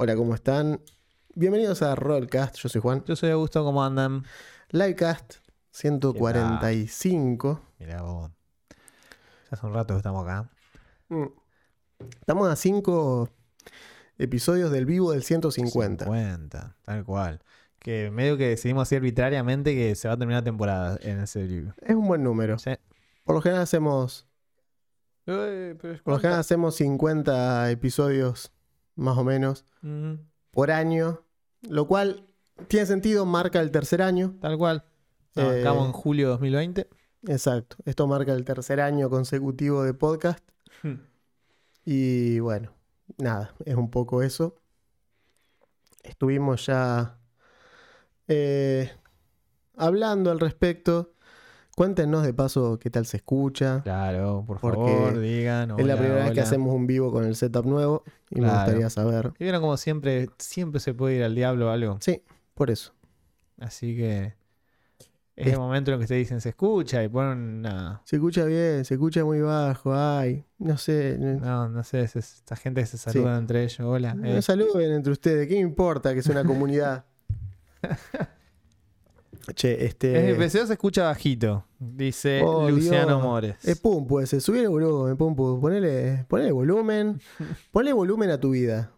Hola, ¿cómo están? Bienvenidos a Rollcast, yo soy Juan. Yo soy Augusto, ¿cómo andan? Livecast 145. Mira vos. Ya hace un rato que estamos acá. Mm. Estamos a 5 episodios del vivo del 150. 50, tal cual. Que medio que decidimos así arbitrariamente que se va a terminar la temporada en ese libro. Es un buen número. Sí. Por lo general hacemos, Eh, pero por lo general hacemos 50 episodios más o menos por año, lo cual tiene sentido, marca el tercer año. Tal cual. Eh, Arrancamos en julio de 2020. Exacto, esto marca el tercer año consecutivo de podcast. Y bueno, nada, es un poco eso. Estuvimos ya eh, hablando al respecto. Cuéntenos de paso qué tal se escucha. Claro, por favor, digan. es la hola, primera vez que hacemos un vivo con el setup nuevo y me gustaría saber. Y vieron como siempre, siempre se puede ir al diablo o algo. Sí, por eso. Así que es Es- el momento en el que te dicen se escucha y ponen nada. Se escucha bien, se escucha muy bajo. Ay, no sé. No, No, no sé, es- es- esta gente que se saluda entre ellos. Hola. no eh. saluden entre ustedes. ¿Qué me importa que es una comunidad? che, este. el PC se escucha bajito, dice Oh, Luciano Dios. Mores. Es pum, pues, subir el volumen, pum, pum, ponele, ponele volumen, ponle volumen a tu vida.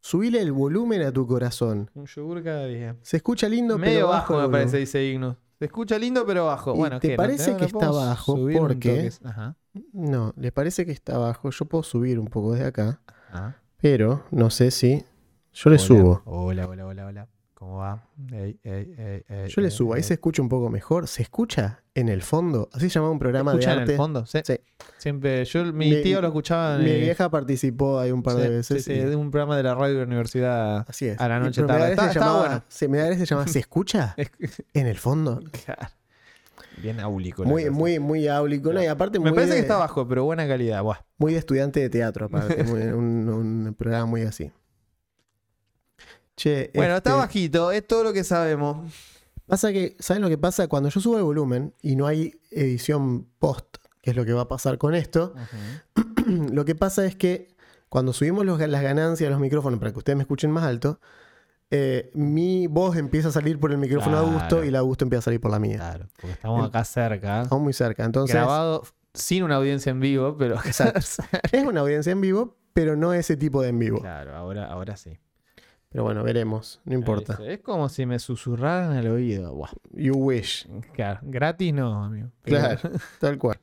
Subile el volumen a tu corazón. Un yogur cada día. Se escucha lindo, Medio pero bajo bajo me parece, dice Igno. Se escucha lindo pero bajo. ¿Y Bueno, te ¿qué? ¿No parece no que está bajo? Porque-? Ajá. No, les parece que está bajo. Yo puedo subir un poco desde acá, ajá. pero no sé si. Yo le Hola, subo. Hola, hola, hola, hola. ¿Cómo va? Ey, ey, ey, ey, Yo le subo. Ahí se escucha un poco mejor. ¿Se escucha en el fondo? Así se llama un programa de ¿Escuchan en arte. el fondo? Sí. Sí. Siempre, yo, mi, Mi- tío lo escuchaba en Mi vieja participó ahí un par de veces. sí, sí, de un programa de la radio de la universidad. Así es. a la noche tarde. Está- se llamaba- bueno. se- se llama ¿Se escucha? En el fondo. Claro. Bien áulico. Muy, muy, muy áulico. Y aparte Me muy parece de, que está bajo, pero buena calidad. Buah. muy de estudiante de teatro, aparte. muy- un, un programa muy así. Che, Bueno, este, está bajito, es todo lo que sabemos. Pasa que, ¿saben lo que pasa? Cuando yo subo el volumen y no hay edición post, que es lo que va a pasar con esto, lo que pasa es que cuando subimos los- las ganancias de los micrófonos para que ustedes me escuchen más alto, eh, mi voz empieza a salir por el micrófono de Augusto Claro. y la Augusto empieza a salir por la mía. Claro, porque estamos acá cerca. Estamos muy cerca. Entonces, grabado sin una audiencia en vivo, pero. Exacto. es una audiencia en vivo, pero no ese tipo de en vivo. claro, ahora, ahora sí. Pero bueno, veremos. No importa. Es como si me susurraran al oído. Buah. You wish. Claro, gratis no, amigo. Pero- Claro, tal cual.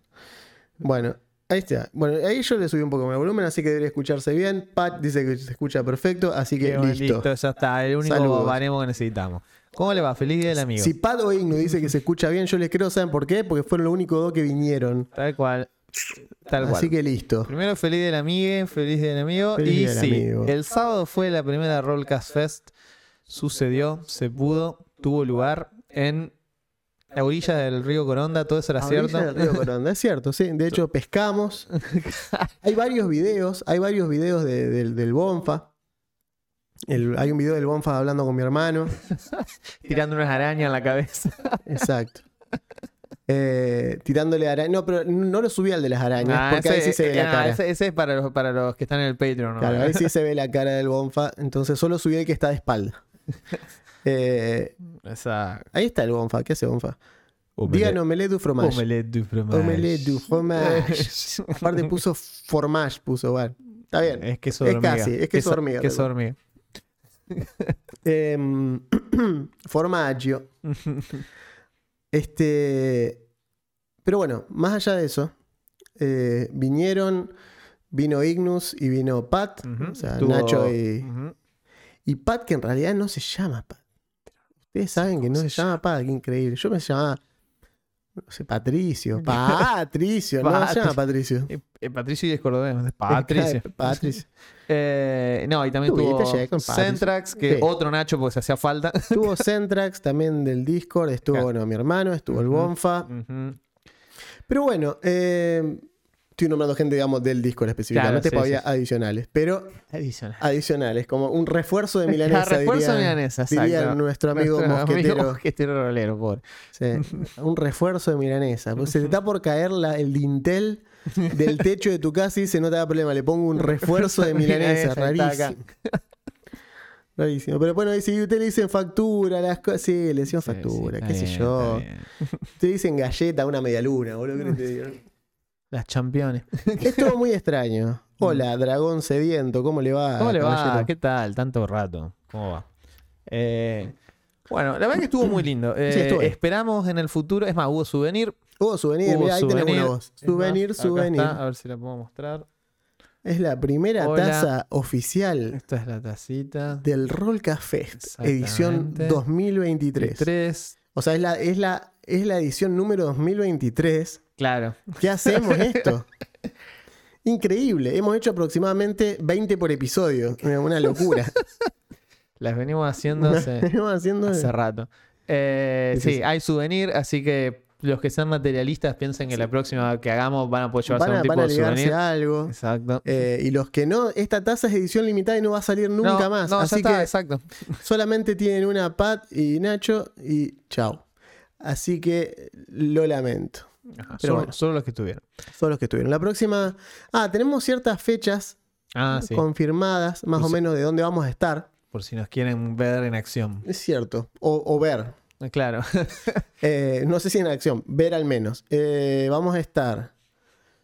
Bueno, ahí está. Bueno, ahí yo le subí un poco más el volumen, así que debería escucharse bien. Pat dice que se escucha perfecto, así que bueno, listo. ya está. El único baremo que necesitamos. ¿Cómo le va? Feliz día del amigo. Si Pat o Igno dice que se escucha bien, yo les creo, ¿saben por qué? Porque fueron los únicos dos que vinieron. Tal cual. Tal cual. Así que listo. Primero, feliz del amigo, feliz del amigo. Feliz y del sí, amigo. el sábado fue la primera Rollcast Fest. Sucedió, se pudo, tuvo lugar en la orilla del río Coronda, todo eso era A cierto. orilla del río Coronda, es cierto, sí. De hecho, pescamos. Hay varios videos, hay varios videos de- del- del Bonfa. El- hay un video del Bonfa hablando con mi hermano. Tirando unas arañas en la cabeza. Exacto. Eh, tirándole arañas. No, pero no lo subí al de las arañas, Ah, porque ahí sí se ve la cara. ese- ese es para los, para los que están en el Patreon. ¿no? Claro, ahí sí se ve la cara del Bonfa. Entonces solo subí el que está de espalda. Eh, ahí está el Bonfa. ¿Qué hace Bonfa? Digan omelette du fromage. Omelette du fromage. Omelette du fromage. Aparte puso formage, puso, bueno. Está bien. Es queso Es hormiga. casi, es queso de hormiga, tal de hormiga. Em, formaggio. Este. Pero bueno, más allá de eso, eh, vinieron, vino Ignus y vino Pat, o sea, Nacho y, y Pat, que en realidad no se llama Pat. Ustedes saben que no ¿Cómo se, se llama Pat, qué increíble. Yo me llamaba, no sé, Patricio. Patricio, no se llama Patricio. Eh, eh, Patricio y es cordobés. es Patricio. Patricio. Eh, no, y también Tuviste tuvo. Centrax, que Sí. otro Nacho porque se hacía falta. Estuvo Centrax también del Discord, estuvo, Claro. bueno, mi hermano, estuvo el. Bonfa. Pero bueno, eh, estoy nombrando gente, digamos, del Discord específicamente, porque sí, había sí. adicionales. Pero Adicional. adicionales, como un refuerzo de La milanesa, refuerzo diría, milanesa, diría nuestro amigo Nuestro mosquetero. amigo mosquetero rolero. Sí, un refuerzo de milanesa. Pues se te está por caer la- el dintel del techo de tu casa y dice, no te da problema, le pongo un refuerzo de milanesa, rarísimo. Rarísimo. Pero bueno, si usted le dicen factura, las cosas. Sí, le decimos Sí, factura, sí, qué está sé bien, yo. bien. Te dicen galleta, una media luna, boludo. ¿qué te digo? Las championes. Estuvo muy extraño. Hola, dragón sediento, ¿cómo le va? ¿Cómo le va? caballero? ¿Qué tal? Tanto rato. ¿Cómo va? Eh, bueno, la verdad que estuvo muy lindo. Eh, Sí, bien. esperamos en el futuro. Es más, hubo souvenir. Hubo souvenir, Hubo mirá, ahí tenemos una voz. Es más, Souvenir, acá souvenir. está, a ver si la puedo mostrar. Es la primera Hola. taza oficial Esta es la tacita. del Rollca Fest, edición Exactamente. 2023. Tres. O sea, es la, es, la, es la edición número 2023. Claro. ¿Qué hacemos esto? Increíble. Hemos hecho aproximadamente 20 por episodio. Una- locura. Las venimos haciendo hace, Estamos haciendo. hace rato. Eh, sí. hay souvenir, así que los que sean materialistas piensen que la próxima que hagamos van a poder llevarse Van a, algún tipo van a de souvenir. algo. Exacto. Eh, y los que no, esta taza es edición limitada y no va a salir nunca No, más. No, ya Así está, que exacto. solamente tienen una Pat y Nacho y chao. Así que lo lamento. Ajá, Pero solo, bueno. solo los que tuvieron. Son los que estuvieron. La próxima. Ah, tenemos ciertas fechas Ah, sí. confirmadas, más o menos de dónde vamos a estar. Por si nos quieren ver en acción. Es cierto. O, o ver. Eh, Claro. Eh, no sé si en acción, ver al menos. Eh, vamos a estar.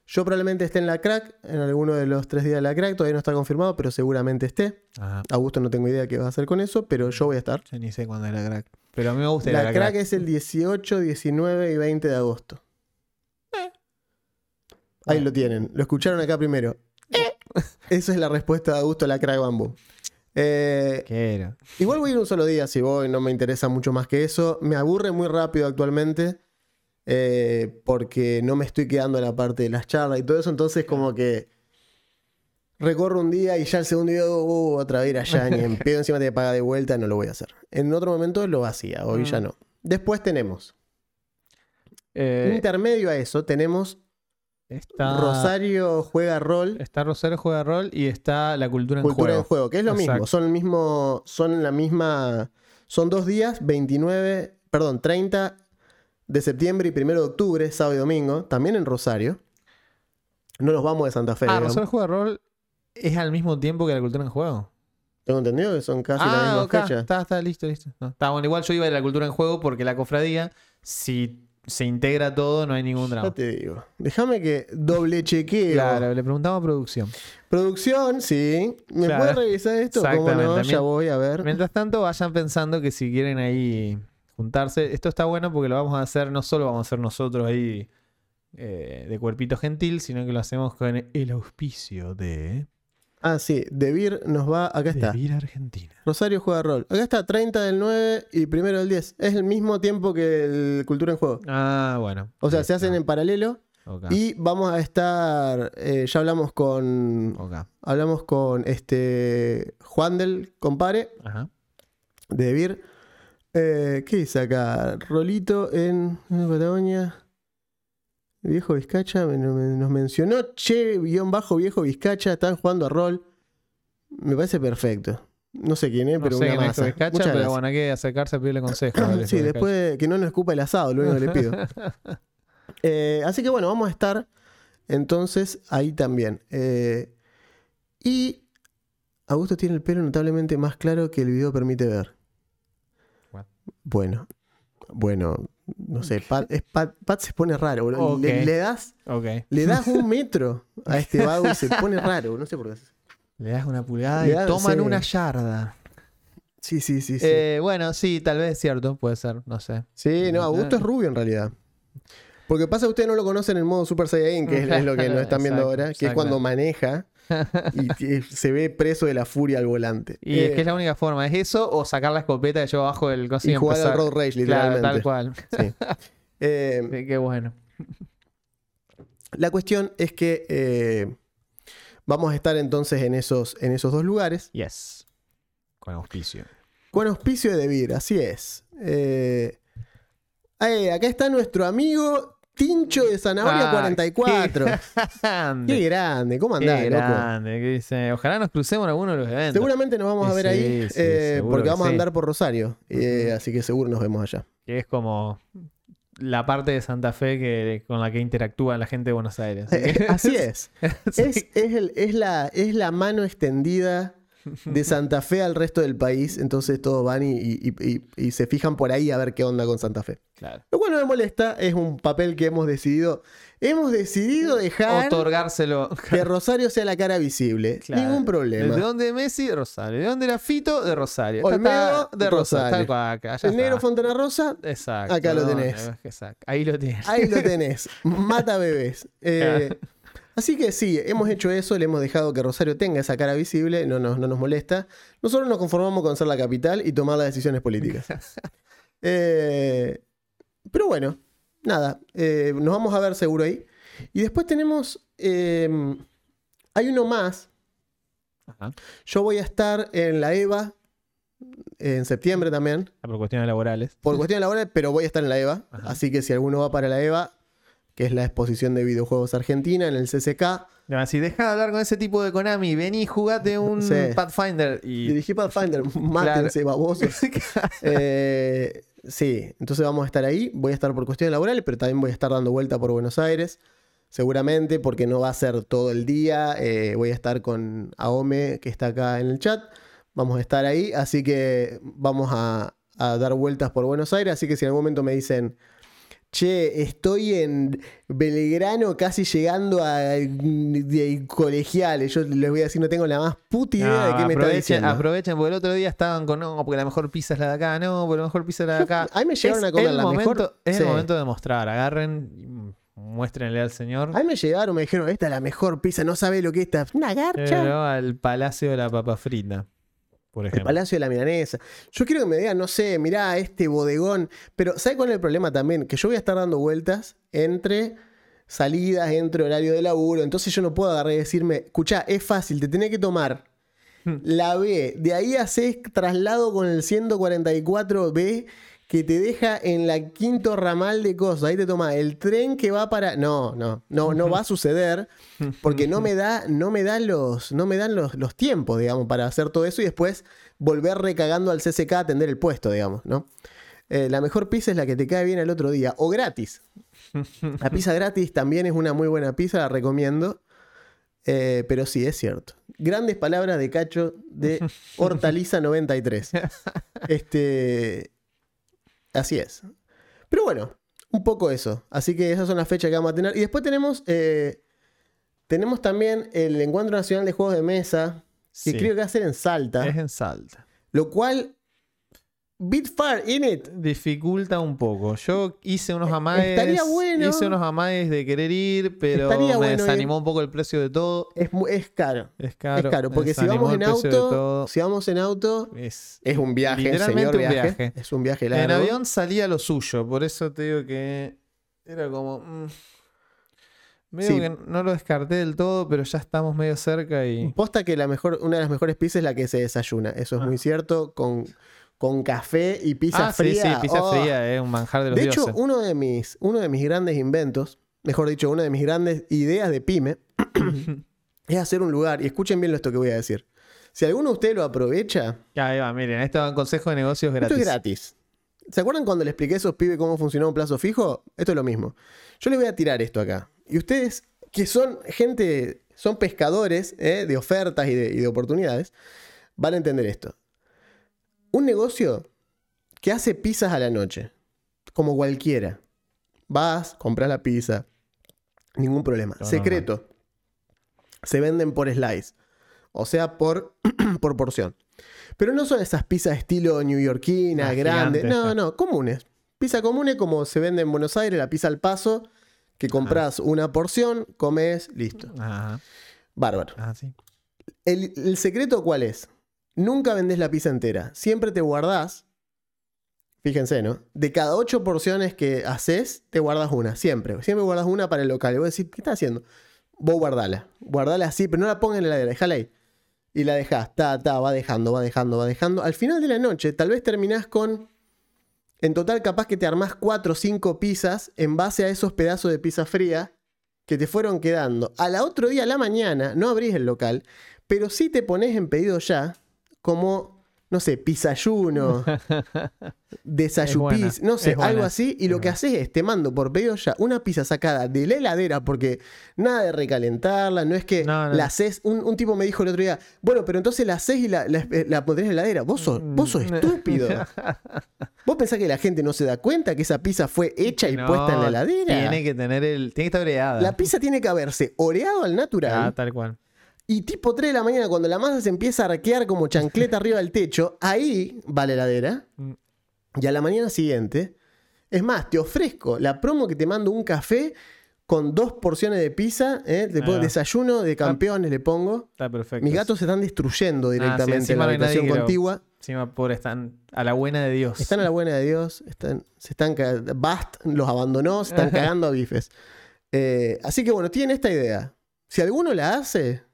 Yo probablemente esté en la crack, en alguno de los tres días de la crack, todavía no está confirmado, pero seguramente esté. Ajá. Augusto no tengo idea qué va a hacer con eso, pero yo voy a estar. Yo ni sé cuándo es la crack. Pero a mí me gusta La la, crack es el 18, 19 y 20 de agosto. Ahí lo tienen, lo escucharon acá primero. Esa es la respuesta de Augusto a la crack bambú. Eh, ¿Qué era? Igual voy a ir un solo día si voy, no me interesa mucho más que eso. Me aburre muy rápido actualmente eh, porque no me estoy quedando en la parte de las charlas y todo eso, entonces como que recorro un día y ya el segundo día, uh, otra vez ir allá, ni en pedo encima te paga de vuelta, no lo voy a hacer. En otro momento lo hacía, hoy ya Mm. no. Después tenemos, Eh, intermedio a eso, tenemos está, Rosario juega rol, Está Rosario Juega Rol y está la cultura en cultura juego. en juego, que es lo mismo, son el mismo, son la misma, son dos días, 29, perdón, 30 de septiembre y 1 de octubre, sábado y domingo, también en Rosario. No nos vamos de Santa Fe. Ah, digamos. Rosario Juega Rol es al mismo tiempo que la cultura en juego. Tengo entendido que son casi la ah, misma ok. fecha. Está, está, listo, listo. No, está bueno. Igual yo iba de la cultura en juego porque la cofradía, si se integra todo, no hay ningún Ya drama. te digo. Déjame que doble chequeo. Claro, le preguntamos a producción. Producción, sí. ¿Me Claro. puedes revisar esto? ¿Cómo no? Ya voy a ver. Mientras tanto, vayan pensando que si quieren ahí juntarse, esto está bueno porque lo vamos a hacer, no solo vamos a hacer nosotros ahí eh, de cuerpito gentil, sino que lo hacemos con el auspicio de Ah, sí. Debir nos va. Acá está. Devir Argentina. Rosario juega rol. Acá está 30 del 9 y primero del 10. Es el mismo tiempo que el Cultura en Juego. Ah, bueno. O sea, se hacen en paralelo. Ok, Y vamos a estar. eh, ya hablamos con. ok. Hablamos con este. Juan del Compare. Ajá. De Debir. Eh, ¿Qué dice acá? Rolito en, en Viejo Vizcacha nos mencionó. Che, guion bajo viejo Vizcacha. Están jugando a rol. Me parece perfecto. No sé quién es, No pero sé una quién es. Vizcacha, Muchas pero gracias. bueno, hay que acercarse a pedirle consejo. Sí, Vizcacha. después de que no nos escupa el asado, lo único que le pido. Eh, así que bueno, vamos a estar entonces ahí también. Eh, y Augusto tiene el pelo notablemente más claro que el video permite ver. What? Bueno, bueno, no sé, Pat, es- Pat- Pat se pone raro, boludo. Le, le das, le das un metro a este vago y se pone raro, no sé por qué. Le das una pulgada y toman sí. una yarda. Sí, sí, sí. Sí, Eh, bueno, sí, tal vez es cierto, puede ser, no sé. sí no, Augusto es rubio en realidad. Porque pasa que ustedes no lo conocen en modo Super Saiyan, que es, es lo que nos están viendo Exacto, ahora, que es cuando maneja y se ve preso de la furia al volante. Y Eh, es que es la única forma, ¿es eso o sacar la escopeta que lleva abajo del coso y jugar al Road Rage, Claro, literalmente. tal cual. Sí. Eh, Sí, Qué bueno. la cuestión es que eh, vamos a estar entonces en esos, en esos dos lugares. Yes. Con auspicio. Con auspicio de Debir, así es. Eh, eh, acá está nuestro amigo Tincho de Zanahoria Ah, 44. Qué Qué grande. grande, ¿cómo Qué andás, loco? grande. ¿Qué dice? Ojalá nos crucemos en alguno de los eventos. Seguramente nos vamos a Sí, ver ahí, sí, eh, porque que vamos a andar por Rosario. eh, así que seguro nos vemos allá. Que es como la parte de Santa Fe que, con la que interactúa la gente de Buenos Aires. Así, es. Es, es el- es la, es la mano extendida de Santa Fe al resto del país, entonces todos van y, y- y- y se fijan por ahí a ver qué onda con Santa Fe. Claro. Lo cual no me molesta, es un papel que hemos decidido, hemos decidido dejar Otorgárselo. que Rosario sea la cara visible. Claro. Ningún ¿De problema. dónde Messi? De Rosario. ¿De dónde era Fito? De Rosario. Olmedo, de Rosario. Rosario. Acá, ya El negro. Fontana Rosa, Exacto. acá lo no, tenés. exacto. Ahí lo tienes. Ahí lo tenés. Mata bebés. Eh, así que sí, hemos hecho eso, le hemos dejado que Rosario tenga esa cara visible, no nos, no nos molesta. Nosotros nos conformamos con ser la capital y tomar las decisiones políticas. Eh, pero bueno, nada, eh, nos vamos a ver seguro ahí. Y después tenemos, eh, hay uno más. Ajá. Yo voy a estar en la EVA en septiembre también. Ah, Por cuestiones laborales. Por cuestiones laborales, pero voy a estar en la EVA. Ajá. Así que si alguno va para la EVA, que es la exposición de videojuegos argentina en el CCK, Ya, Si deja de hablar con ese tipo de Konami, vení, jugate un Sí. Pathfinder y. dirigí Pathfinder, mátense, babosos. Eh, sí, entonces vamos a estar ahí. Voy a estar por cuestiones laborales, pero también voy a estar dando vuelta por Buenos Aires. Seguramente, porque no va a ser todo el día. Eh, voy a estar con Aome, que está acá en el chat. Vamos a estar ahí, así que vamos a, a dar vueltas por Buenos Aires. Así que si en algún momento me dicen, che, estoy en Belgrano casi llegando a colegiales, yo les voy a decir, no tengo la más puta idea No, de qué me está aprovechen, diciendo. aprovechen, porque el otro día estaban con no, porque la mejor pizza es la de acá, no, porque la mejor pizza es la de acá. A mí me llegaron Es a comer la momento, mejor. Es sí. el momento de mostrar, agarren, muéstrenle al señor. A mí me llegaron, me dijeron, esta es la mejor pizza, no sabe lo que es esta. Una garcha. Pero al Palacio de la Papa Frita, por El ejemplo. Palacio de la Milanesa. Yo quiero que me digan, no sé, mirá este bodegón. Pero ¿sabes cuál es el problema también? Que yo voy a estar dando vueltas entre salidas, entre horario de laburo. Entonces yo no puedo agarrar y decirme, escuchá, es fácil, te tenés que tomar la B. De ahí haces traslado con el 144B que te deja en la quinto ramal de cosas. Ahí te toma el tren que va para. No, no, no, no va a suceder. Porque no me da, no me dan los, no me dan los, los tiempos, digamos, para hacer todo eso y después volver recagando al CCK a atender el puesto, digamos, ¿no? Eh, la mejor pizza es la que te cae bien al otro día. O gratis. La pizza gratis también es una muy buena pizza, la recomiendo. Eh, pero sí, es cierto. Grandes palabras de Cacho de Hortaliza 93. Este. Así es. Pero bueno, un poco eso. Así que esas son las fechas que vamos a tener. Y después tenemos. eh, tenemos también el Encuentro Nacional de Juegos de Mesa. Que Sí. creo que va a ser en Salta. Es en Salta. Lo cual. Bitfar in it. Dificulta un poco. Yo hice unos amagues. Eh, estaría bueno. Hice unos amagues de querer ir, pero Estaría me bueno desanimó un poco el precio de todo. Es, es caro. Es caro. es caro. Porque si vamos en auto. Si vamos en auto. Es, Es un viaje, Literalmente señor un viaje. viaje. Es un viaje largo. En avión salía lo suyo, por eso te digo que era como. mm, medio Sí. que no lo descarté del todo, pero ya estamos medio cerca y. Posta que la mejor, una de las mejores pizzas es la que se desayuna. Eso es Ah. muy cierto. Con, con café y pizza ah, fría. sí, sí, pizza oh. fría es un manjar de los De hecho, uno de, mis, uno de mis grandes inventos, mejor dicho, una de mis grandes ideas de pyme, es hacer un lugar. Y escuchen bien esto que voy a decir. Si alguno de ustedes lo aprovecha, Ya, ahí va, miren, esto es un consejo de negocios esto gratis. es gratis. ¿Se acuerdan cuando le expliqué a esos pibes cómo funcionaba un plazo fijo? Esto es lo mismo. Yo les voy a tirar esto acá. Y ustedes, que son gente, son pescadores ¿eh? de ofertas y de, y de oportunidades, van a entender esto. Un negocio que hace pizzas a la noche, como cualquiera. Vas, compras la pizza, ningún problema. Secreto. Se venden por slice. O sea, por, por porción. Pero no son esas pizzas estilo neoyorquina, Ah, grandes. No, no, comunes. Pizza comunes como se vende en Buenos Aires, la pizza al paso, que compras una porción, comes, listo. Ajá. Bárbaro. Ah, sí. El, el secreto cuál es? Nunca vendés la pizza entera. Siempre te guardás. Fíjense, ¿no? De cada ocho porciones que haces, te guardas una. Siempre. Siempre guardas una para el local. Y vos decís, ¿qué estás haciendo? Vos guardala. Guardala así, pero no la pongas en la heladera. Dejala ahí. Y la dejás. Ta, ta, va dejando, va dejando, va dejando. Al final de la noche, tal vez terminás con. En total, capaz que te armás cuatro o cinco pizzas en base a esos pedazos de pizza fría que te fueron quedando. A la otro día, a la mañana, no abrís el local, pero sí te pones en pedido ya como no sé, pisayuno, desayupis, no sé, algo así. Y es lo que haces es, te mando por pedido ya una pizza sacada de la heladera, porque nada de recalentarla, no es que No, no. la haces. Un, un tipo me dijo el otro día, bueno, pero entonces la haces y la, la, la pondrés en la heladera. Vos sos, vos sos Mm. estúpido. ¿Vos pensás que la gente no se da cuenta que esa pizza fue hecha y No, puesta en la heladera? Tiene que tener el. Tiene que estar oreada. La pizza tiene que haberse oreado al natural. Ah, tal cual. Y tipo 3 de la mañana, cuando la masa se empieza a arquear como chancleta arriba del techo, ahí va la heladera. Mm. Y a la mañana siguiente, es más, te ofrezco la promo que te mando un café con dos porciones de pizza. ¿eh? Le pongo va. desayuno de campeones, le pongo. Está perfecto. Mis gatos se están destruyendo directamente en encima la no hay nadie habitación contigua. Encima, pobre, están a la buena de Dios. Están a la buena de Dios. Están, se están Bast los abandonó, se están cagando a bifes. Eh, así que bueno, tienen esta idea. Si alguno la hace,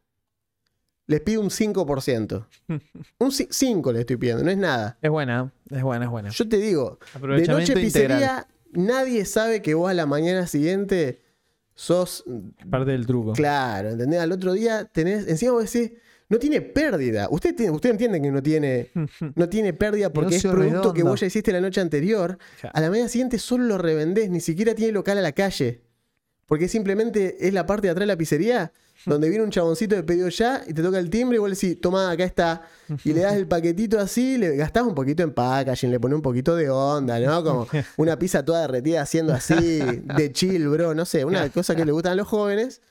les pido un 5%. Un 5 le estoy pidiendo, no es nada. Es buena, es buena, es buena. Yo te digo, de noche integral. pizzería, nadie sabe que vos a la mañana siguiente sos. Parte del truco. Claro, ¿entendés? Al otro día tenés. Encima vos decís, no tiene pérdida. Usted, tiene, usted entiende que no tiene, no tiene pérdida porque es producto que vos ya hiciste la noche anterior. A la mañana siguiente solo lo revendés, ni siquiera tiene local a la calle. Porque simplemente es la parte de atrás de la pizzería donde viene un chaboncito de pedido ya y te toca el timbre y vos le decís, toma, acá está. Y le das el paquetito así, le gastás un poquito en packaging, le pones un poquito de onda, ¿no? Como una pizza toda derretida haciendo así, de chill, bro, no sé, una cosa que le gustan a los jóvenes.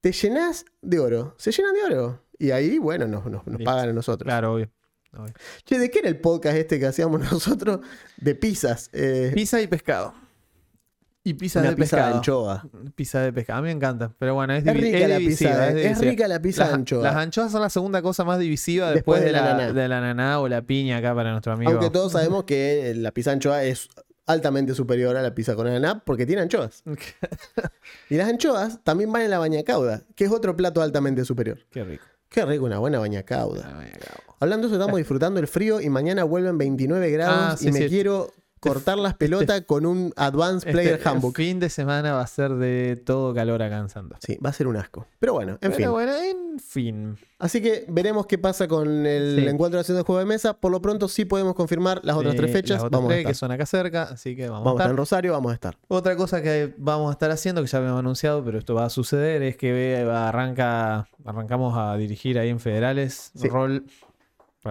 Te llenás de oro, se llenan de oro. Y ahí, bueno, nos, nos- pagan a nosotros. Claro, obvio. obvio. Che, ¿de qué era el podcast este que hacíamos nosotros? De pizzas. Eh, Pizza y pescado. Y pizza una de pizza de pescado. anchoa. Pizza de pescado. A mí me encanta. Pero bueno, es, Es rica es la divisiva, pizza, es es rica la pizza de Las- anchoa. Las anchoas son la segunda cosa más divisiva Después después, de de, la la, de la naná o la piña acá para nuestro amigo. Aunque todos sabemos que la pizza anchoa es altamente superior a la pizza con ananá porque tiene anchoas. Y las anchoas también van en la bañacauda, que es otro plato altamente superior. Qué rico. Qué rico una buena bañacauda. Cago. Hablando de eso, estamos disfrutando el frío y mañana vuelven 29 grados Ah, sí, y me sí. quiero cortar las pelotas con un Advanced Player Este Handbook. fin de semana va a ser de todo calor acá en Santos. Sí, va a ser un asco. Pero bueno, en Pero fin. bueno, en fin. Así que veremos qué pasa con el Sí. encuentro de acción de juego de mesa. Por lo pronto sí podemos confirmar las otras Eh, tres fechas. las otras vamos a tres estar. que son acá cerca, así que vamos, Vamos a a estar en. Rosario, vamos a estar. Otra cosa que vamos a estar haciendo, que ya habíamos anunciado, pero esto va a suceder, es que arranca, arrancamos a dirigir ahí en Federales, Sí. rol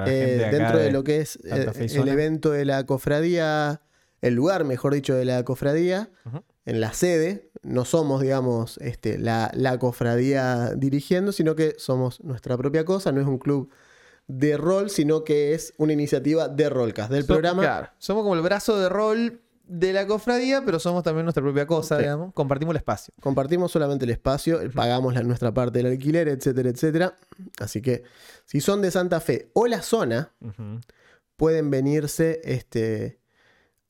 Eh, dentro de, de- lo que es eh, el evento de la cofradía, el lugar, mejor dicho, de la cofradía, en la sede. No somos, digamos, este, la, la cofradía dirigiendo, sino que somos nuestra propia cosa. No es un club de rol, sino que es una iniciativa de Rollcast, del So- programa. claro, somos como el brazo de rol de la cofradía, pero somos también nuestra propia cosa, Sí. digamos. Compartimos el espacio. Compartimos solamente el espacio, pagamos la- nuestra parte del alquiler, etcétera, etcétera. Así que si son de Santa Fe o la zona, pueden venirse este,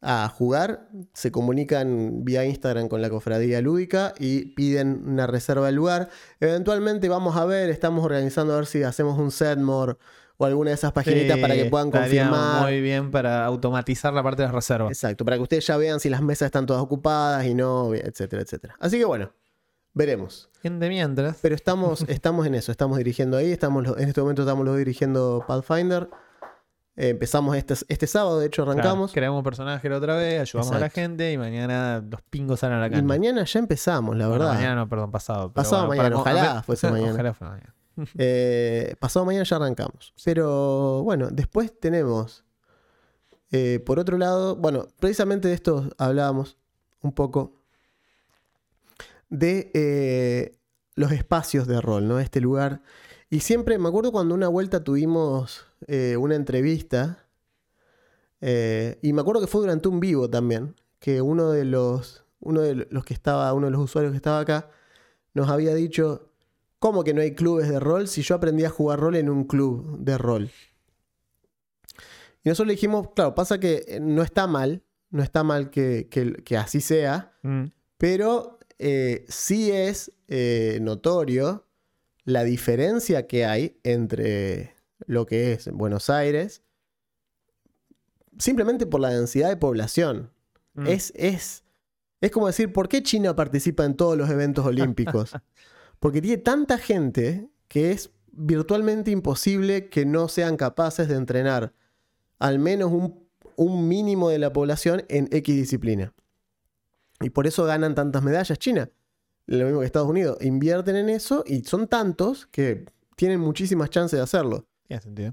a jugar. Se comunican vía Instagram con la cofradía lúdica y piden una reserva del lugar. Eventualmente vamos a ver, estamos organizando a ver si hacemos un Setmore o alguna de esas paginitas Sí, para que puedan confirmar. Muy bien para automatizar la parte de las reservas. Exacto, para que ustedes ya vean si las mesas están todas ocupadas y no, etcétera, etcétera. Así que bueno, veremos. Gente, mientras. Pero estamos, estamos en eso, estamos dirigiendo ahí, estamos en este momento estamos los dirigiendo Pathfinder. Eh, empezamos este, este sábado, de hecho arrancamos. Claro, creamos personajes la otra vez, ayudamos a la gente y mañana los pingos salen a la y cancha. mañana ya empezamos, la Bueno, verdad. mañana no, perdón, pasado. pero Pasado bueno, mañana, para- ojalá fuese mañana. Ojalá fuera mañana. Eh, pasado mañana ya arrancamos. Pero bueno, después tenemos, eh, por otro lado, bueno, precisamente de esto hablábamos un poco de eh, los espacios de rol, ¿no? Este lugar. Y siempre, me acuerdo cuando una vuelta tuvimos una entrevista, y me acuerdo que fue durante un vivo también, que uno de los, uno de los que estaba, uno de los usuarios que estaba acá, nos había dicho, ¿cómo que no hay clubes de rol si yo aprendí a jugar rol en un club de rol? Y nosotros le dijimos, claro, pasa que eh, no está mal, no está mal que, que- que así sea, Mm. pero eh, sí es eh, notorio la diferencia que hay entre lo que es Buenos Aires, simplemente por la densidad de población. Mm. Es, es, es como decir, ¿por qué China participa en todos los eventos olímpicos? Porque tiene tanta gente que es virtualmente imposible que no sean capaces de entrenar al menos un, un mínimo de la población en X disciplina. Y por eso ganan tantas medallas China. Lo mismo que Estados Unidos. Invierten en eso y son tantos que tienen muchísimas chances de hacerlo.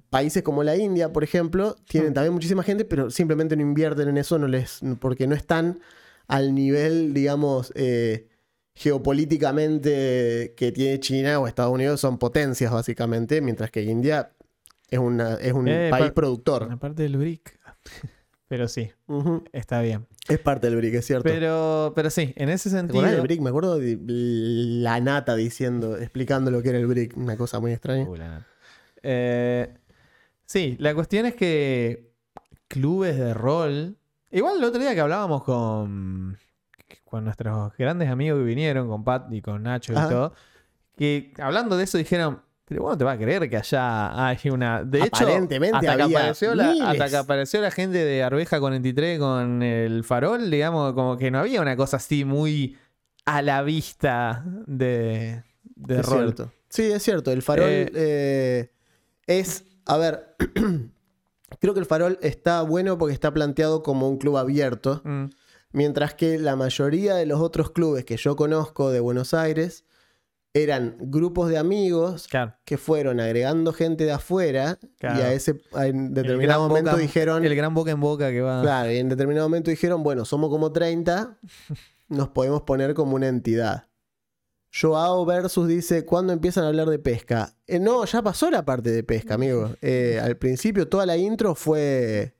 Países como la India, por ejemplo, tienen también muchísima gente, pero simplemente no invierten en eso no les, porque no están al nivel, digamos, eh, geopolíticamente que tiene China o Estados Unidos. Son potencias, básicamente, mientras que India es, una, es un Eh, país pa- productor. Aparte del BRIC. Pero sí, está bien. Es parte del BRIC, es cierto. Pero, pero sí, en ese ¿Te sentido. acordás del BRIC? Me acuerdo de la nata diciendo, explicando lo que era el BRIC. Una cosa muy extraña. Uy, la. Eh, sí, la cuestión es que clubes de rol. Igual el otro día que hablábamos con, con nuestros grandes amigos que vinieron, con Pat y con Nacho y todo, que hablando de eso dijeron. Pero bueno, te va a creer que allá hay una. De hecho, hasta que, apareció la, hasta que apareció la gente de Arbeja 43 con el farol, digamos, como que no había una cosa así muy a la vista de, de es cierto. Sí, es cierto. El farol Eh, eh, es. A ver. creo que el farol está bueno porque está planteado como un club abierto. Mm, Mientras que la mayoría de los otros clubes que yo conozco de Buenos Aires eran grupos de amigos claro. que fueron agregando gente de afuera Claro. y a ese a- en determinado momento boca- dijeron. El gran boca en boca que va. Claro, y en determinado momento dijeron, bueno, somos como 30, nos podemos poner como una entidad. Joao Versus dice, ¿cuándo empiezan a hablar de pesca? Eh, no, ya pasó la parte de pesca, amigo. Eh, al principio toda la intro fue,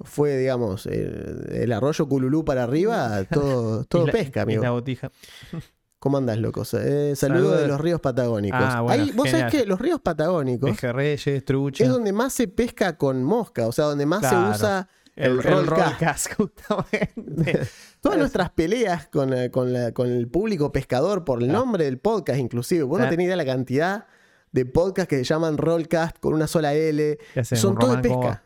fue digamos, el, el arroyo Cululú para arriba, todo, todo la- pesca, amigo. la botija. ¿Cómo andás, locos? Eh, Saludos. de los ríos patagónicos. Ah, bueno, Ahí, vos sabés que los ríos patagónicos Pejerreyes, trucha. es donde más se pesca con mosca, o sea, donde más Claro. se usa el, el roll justamente. Todas nuestras peleas con, eh, con, la- con el público pescador por el Claro. nombre del podcast, inclusive. Vos no Claro. tenés idea la cantidad de podcasts que se llaman Rollcast con una sola L. ¿Qué hacemos, Son todo de pesca.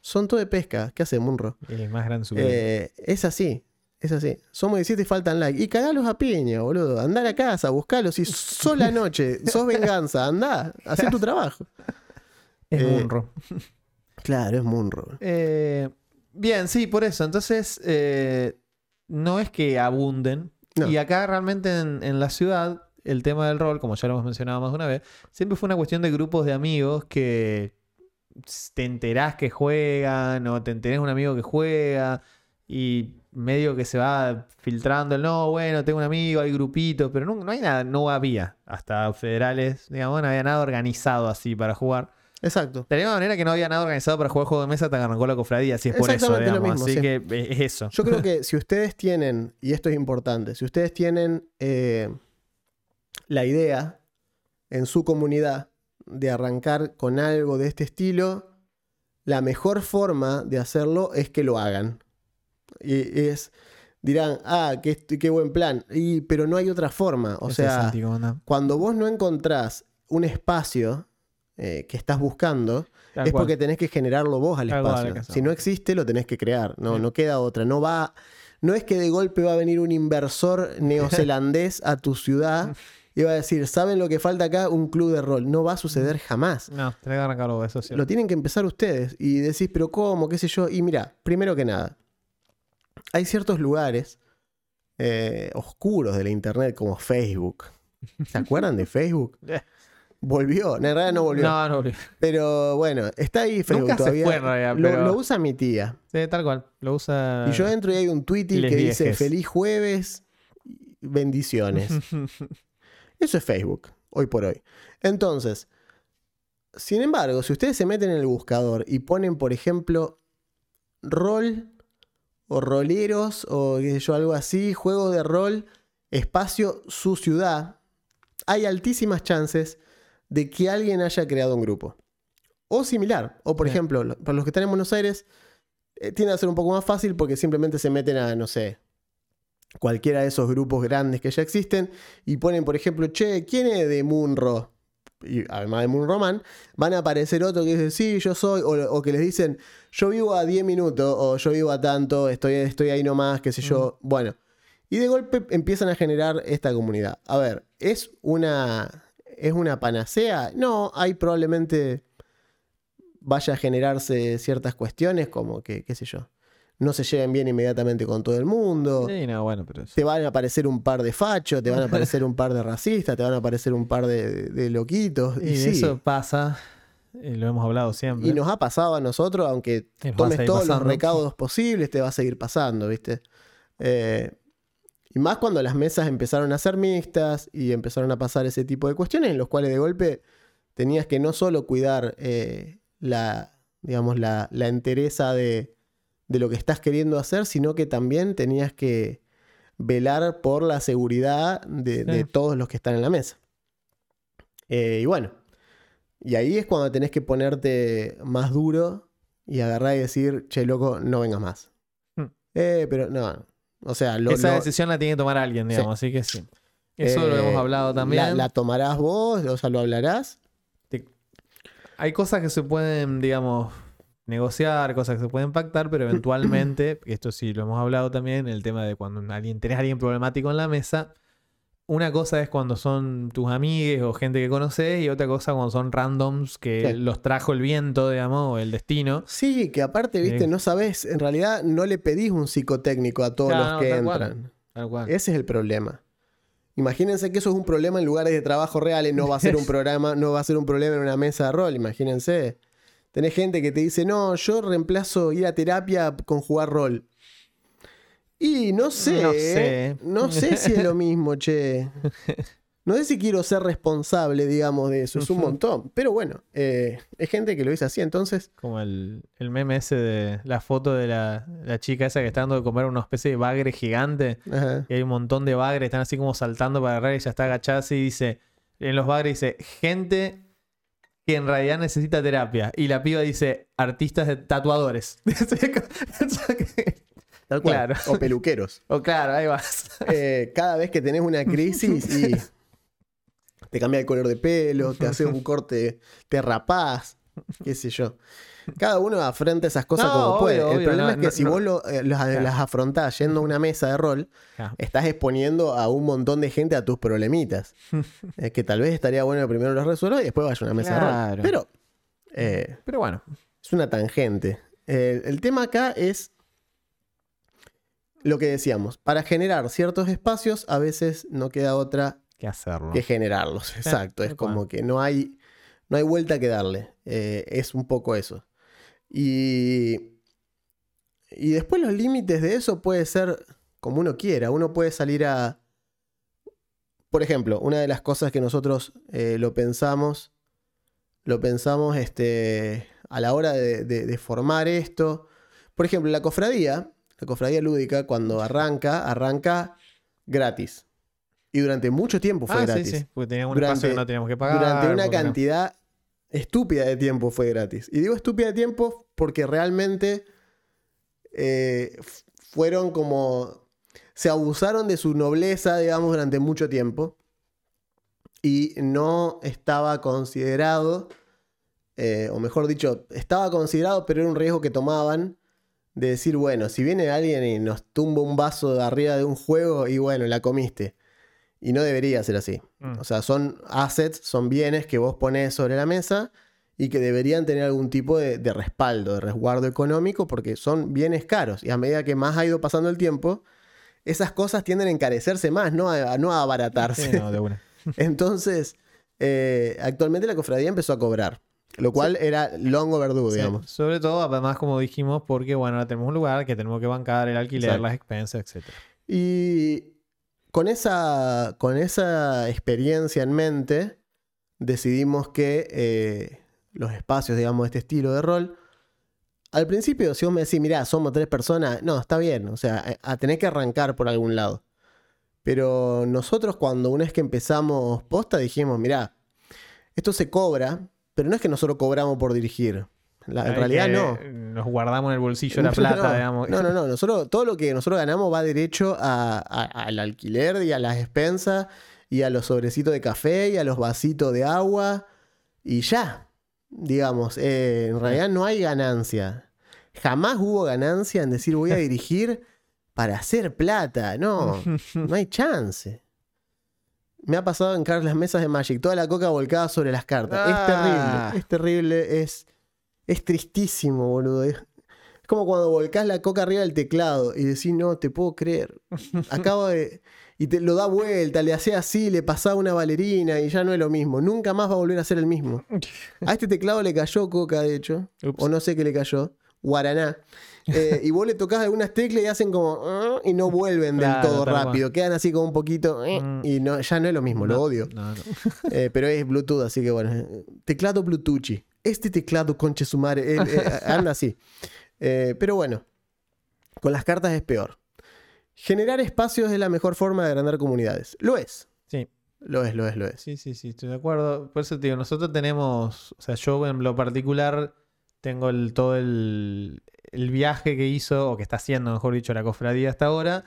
Son todo de pesca. ¿Qué hace Munro? El más grande su Eh, es así. Es así. Somos 17 y faltan like. Y cagalos a piña, boludo. Andá a la casa, buscalos. Y sola noche, sos venganza. Andá, hacé tu trabajo. Es eh, Munro. Claro, es Munro. Eh, bien, sí, por eso. Entonces, eh, no es que abunden. No. Y acá realmente en, en la ciudad, el tema del rol, como ya lo hemos mencionado más de una vez, siempre fue una cuestión de grupos de amigos que te enterás que juegan o te enterás de un amigo que juega y medio que se va filtrando el no, bueno, tengo un amigo, hay grupitos, pero no, no hay nada, no había hasta federales, digamos, no había nada organizado así para jugar. Exacto. De la misma manera que no había nada organizado para jugar juego de mesa que arrancó la cofradía, si es por eso, lo mismo, Así sí. que es eso. Yo creo que si ustedes tienen, y esto es importante, si ustedes tienen eh, la idea en su comunidad de arrancar con algo de este estilo, la mejor forma de hacerlo es que lo hagan. Y es, dirán, ah, qué, qué buen plan, y, pero no hay otra forma. O es sea, cuando vos no encontrás un espacio eh, que estás buscando, Tal es cual. porque tenés que generarlo vos al Tal espacio. si no existe, lo tenés que crear. No, Sí. no queda otra. No va. No es que de golpe va a venir un inversor neozelandés a tu ciudad va a decir, ¿saben lo que falta acá? Un club de rol. No va a suceder jamás. No, tenés que arrancarlo, eso sí. Lo tienen que empezar ustedes. Y decís, pero ¿cómo? ¿Qué sé yo? Y mira, primero que nada, hay ciertos lugares eh, oscuros de la internet como Facebook. ¿Se acuerdan de Facebook? Eh. Volvió. En realidad no volvió. No, no, olvidé. Pero bueno, está ahí Facebook Nunca se todavía. fue, en realidad, lo, pero- lo usa mi tía. Sí, tal cual. Lo usa. Y yo entro y hay un tweet que dice feliz jueves, bendiciones. Eso es Facebook, hoy por hoy. Entonces, sin embargo, si ustedes se meten en el buscador y ponen, por ejemplo, rol o roleros o qué sé yo, algo así, juego de rol, espacio, su ciudad, hay altísimas chances de que alguien haya creado un grupo. O similar. O por ejemplo, lo- para los que están en Buenos Aires, eh, tiende a ser un poco más fácil porque simplemente se meten a, no sé, cualquiera de esos grupos grandes que ya existen y ponen, por ejemplo, che, ¿quién es de Munro? Y además de Munro Man, van a aparecer otro que dice, sí, yo soy, o, o que les dicen, yo vivo a 10 minutos, o yo vivo a tanto, estoy, estoy ahí nomás, qué sé yo. Bueno, y de golpe empiezan a generar esta comunidad. A ver, ¿es una, ¿es una panacea? No, hay probablemente vaya a generarse ciertas cuestiones como que, qué sé yo, no se lleven bien inmediatamente con todo el mundo. Sí, no, bueno, pero. Te van a aparecer un par de fachos, te van a aparecer un par de racistas, te van a aparecer un par de, de loquitos. Y, Y, sí. eso pasa, eh, lo hemos hablado siempre. Y nos ha pasado a nosotros, aunque Y nos tomes todos los recaudos posibles, te va a seguir pasando, ¿viste? Eh, y más cuando las mesas empezaron a ser mixtas y empezaron a pasar ese tipo de cuestiones en los cuales de golpe tenías que no solo cuidar eh, la, digamos, la, la entereza de, de lo que estás queriendo hacer, sino que también tenías que velar por la seguridad de, todos los que están en la mesa. Eh, y bueno, y ahí es cuando tenés que ponerte más duro y agarrar y decir, che, loco, no vengas más. Hmm. Eh, pero no. O sea, lo, Esa lo- decisión la tiene que tomar alguien, digamos, así que sí. Eso lo eh, hemos hablado también. La, la tomarás vos, o sea, lo hablarás. Hay cosas que se pueden, digamos, negociar, cosas que se pueden pactar, pero eventualmente, esto sí lo hemos hablado también, el tema de cuando alguien tenés a alguien problemático en la mesa. Una cosa es cuando son tus amigues o gente que conoces, y otra cosa cuando son randoms que Sí. los trajo el viento, digamos, o el destino. Sí, que aparte, viste, Sí. no sabés, en realidad no le pedís un psicotécnico a todos Claro, los no, que cual. entran. Tal cual. Ese es el problema. Imagínense que eso es un problema en lugares de trabajo reales, no va a ser un programa, no va a ser un problema en una mesa de rol, imagínense. Tenés gente que te dice, no, yo reemplazo ir a terapia con jugar rol. Y no sé, No ¿eh? sé. no sé si es lo mismo, che. No sé si quiero ser responsable, digamos, de eso, es un montón. Pero bueno, eh, es gente que lo dice así, entonces, Como el, el meme ese de la foto de la, la chica esa que está dando de comer una especie de bagre gigante. ajá. Y hay un montón de bagres, están así como saltando para agarrar y ella está agachada así y dice, en los bagres dice, gente que en realidad necesita terapia. Y la piba dice, artistas de tatuadores. tal cual. Claro. O peluqueros. o claro, ahí vas. Eh, cada vez que tenés una crisis y te cambia el color de pelo, te haces un corte, te rapás, qué sé yo. Cada uno afronta esas cosas No, como obvio, puede. el obvio, problema no, es que no, si vos lo- eh, las, Claro. las afrontás yendo a una mesa de rol, Claro. estás exponiendo a un montón de gente a tus problemitas. Eh, que tal vez estaría bueno que primero los resuelvas y después vaya a una mesa de rol. Pero eh, Pero bueno, es una tangente. El tema acá es lo que decíamos. Para generar ciertos espacios, a veces no queda otra ¿qué hacerlo? que generarlos. Exacto. Es como que no hay, no hay vuelta que darle. Eh, es un poco eso. Y, y después los límites de eso puede ser como uno quiera. Uno puede salir a... Por ejemplo, una de las cosas que nosotros eh, lo pensamos, lo pensamos este, a la hora de, de- de formar esto. Por ejemplo, la cofradía, la cofradía lúdica, cuando arranca, arranca gratis. Y durante mucho tiempo fue Ah, gratis. sí, sí, porque teníamos un Durante- espacio que no teníamos que pagar. Durante una cantidad estúpida de tiempo fue gratis. Y digo estúpida de tiempo porque realmente eh, fueron como... Se abusaron de su nobleza, digamos, durante mucho tiempo. Y no estaba considerado, eh, o mejor dicho, estaba considerado, pero era un riesgo que tomaban de decir, bueno, si viene alguien y nos tumba un vaso de arriba de un juego y bueno, la comiste. Y no debería ser así. Mm. O sea, son assets, son bienes que vos ponés sobre la mesa y que deberían tener algún tipo de, de respaldo, de resguardo económico, porque son bienes caros. Y a medida que más ha ido pasando el tiempo, esas cosas tienden a encarecerse más, no a, a no a abaratarse. Sí, no, de una. Entonces, eh, actualmente la cofradía empezó a cobrar, lo cual era long overdue, Sí, digamos. Sobre todo, además, como dijimos, porque bueno, ahora tenemos un lugar que tenemos que bancar el alquiler, Exacto. las expensas, etc. Y con esa, con esa experiencia en mente, decidimos que eh, los espacios, digamos, de este estilo de rol, al principio, si vos me decís, mirá, somos tres personas, no, está bien, o sea, a, a tener que arrancar por algún lado. Pero nosotros cuando una vez que empezamos posta dijimos, mirá, esto se cobra, pero no es que nosotros cobramos por dirigir. La- en realidad no. Nos guardamos en el bolsillo la plata, no, digamos. No, no, no. Nosotros, todo lo que nosotros ganamos va derecho a- a- al alquiler y a las expensas y a los sobrecitos de café y a los vasitos de agua y ya. Digamos, eh, en realidad no hay ganancia. Jamás hubo ganancia en decir voy a dirigir para hacer plata. No, no hay chance. Me ha pasado en Carlos las mesas de Magic, toda la coca volcada sobre las cartas. Ah. Es terrible, es terrible, es Es tristísimo, boludo. Es, es como cuando volcás la coca arriba del teclado y decís, no, te puedo creer. Acabo de. Y te lo da vuelta, le hacía así, le pasaba una bailarina y ya no es lo mismo. Nunca más va a volver a ser el mismo. A este teclado le cayó coca, de hecho. Ups. O no sé qué le cayó. Guaraná. Eh, y vos le tocás algunas teclas y hacen como. Y no vuelven del Claro, todo rápido. Quedan así como un poquito. eh, Mm. Y no, ya no es lo mismo, lo odio. No. Eh, pero es Bluetooth, así que bueno. Teclado Bluetooth. Este teclado, conche su madre, eh, eh, anda así. Eh, pero bueno, con las cartas es peor. Generar espacios es la mejor forma de agrandar comunidades. Lo es. Sí. Lo es, lo es, lo es. Sí, sí, sí, estoy de acuerdo. Por eso te digo, nosotros tenemos, o sea, yo en lo particular tengo el, todo el, el viaje que hizo, o que está haciendo, mejor dicho, la cofradía hasta ahora,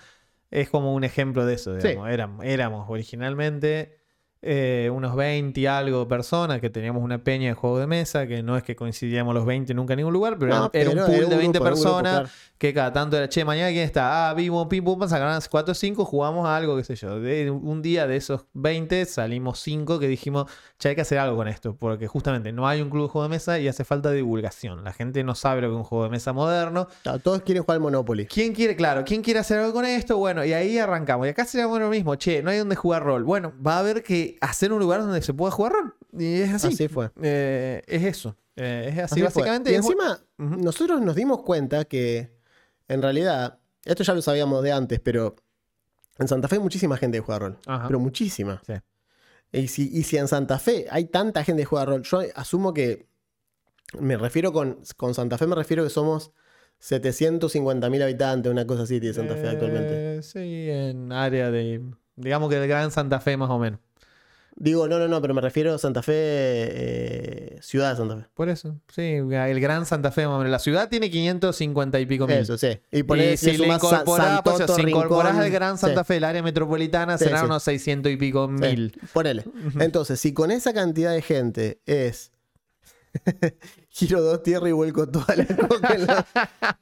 es como un ejemplo de eso, Sí. digamos. Éramos, éramos originalmente eh, unos 20 y algo personas que teníamos una peña de juego de mesa, que no es que coincidíamos los 20 nunca en ningún lugar, pero No, era, era un pool era de 20 grupo, era un grupo, personas claro. que cada tanto era, che, mañana quién está, ah, vimos, pim, pum, sacaron 4 o 5, jugamos a algo, qué sé yo. De un día de esos 20 salimos 5 que dijimos, che, hay que hacer algo con esto, porque justamente no hay un club de juego de mesa y hace falta divulgación. La gente no sabe lo que es un juego de mesa moderno. Todos quieren jugar al Monopoly. ¿Quién quiere, claro, quién quiere hacer algo con esto? Bueno, y ahí arrancamos. Y acá sería lo mismo, che, no hay donde jugar rol. Bueno, va a haber que hacer un lugar donde se pueda jugar rol. Y es así. Así fue. Eh, es eso. Eh, es así, Así fue. básicamente. Y encima, nosotros nos dimos cuenta que, en realidad, esto ya lo sabíamos de antes, pero en Santa Fe hay muchísima gente que juega rol. Ajá. Pero muchísima. Sí. Y si, y si en Santa Fe hay tanta gente que juega rol, yo asumo que. Me refiero con, con Santa Fe, me refiero que somos 750.000 habitantes, una cosa así tiene Santa Fe actualmente. Eh, Sí, en área de. Digamos que de Gran Santa Fe, más o menos. Digo, no, no, no, pero me refiero a Santa Fe, eh, ciudad de Santa Fe. Por eso. Sí, el Gran Santa Fe. La ciudad tiene 550 y pico mil. Eso, sí. Y, Y si le incorporás, pues, si incorporás al Gran sí. Santa Fe, el área metropolitana, Sí, serán sí. unos 600 y pico mil. ponele. Entonces, si con esa cantidad de gente es. Giro dos tierras y vuelco toda la coca en la-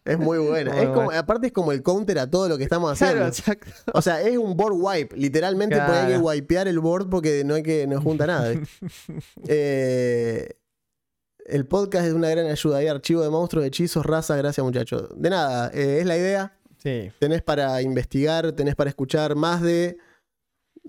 Es muy buena. Muy es como, aparte, es como el counter a todo lo que estamos haciendo. Claro, exacto. O sea, es un board wipe. Literalmente porque hay que Claro. wipear el board porque no hay que no junta nada. Eh, el podcast es una gran ayuda. Hay archivo de monstruos, hechizos, raza. Gracias, muchachos. De nada, eh, es la idea. Sí. Tenés para investigar, tenés para escuchar más de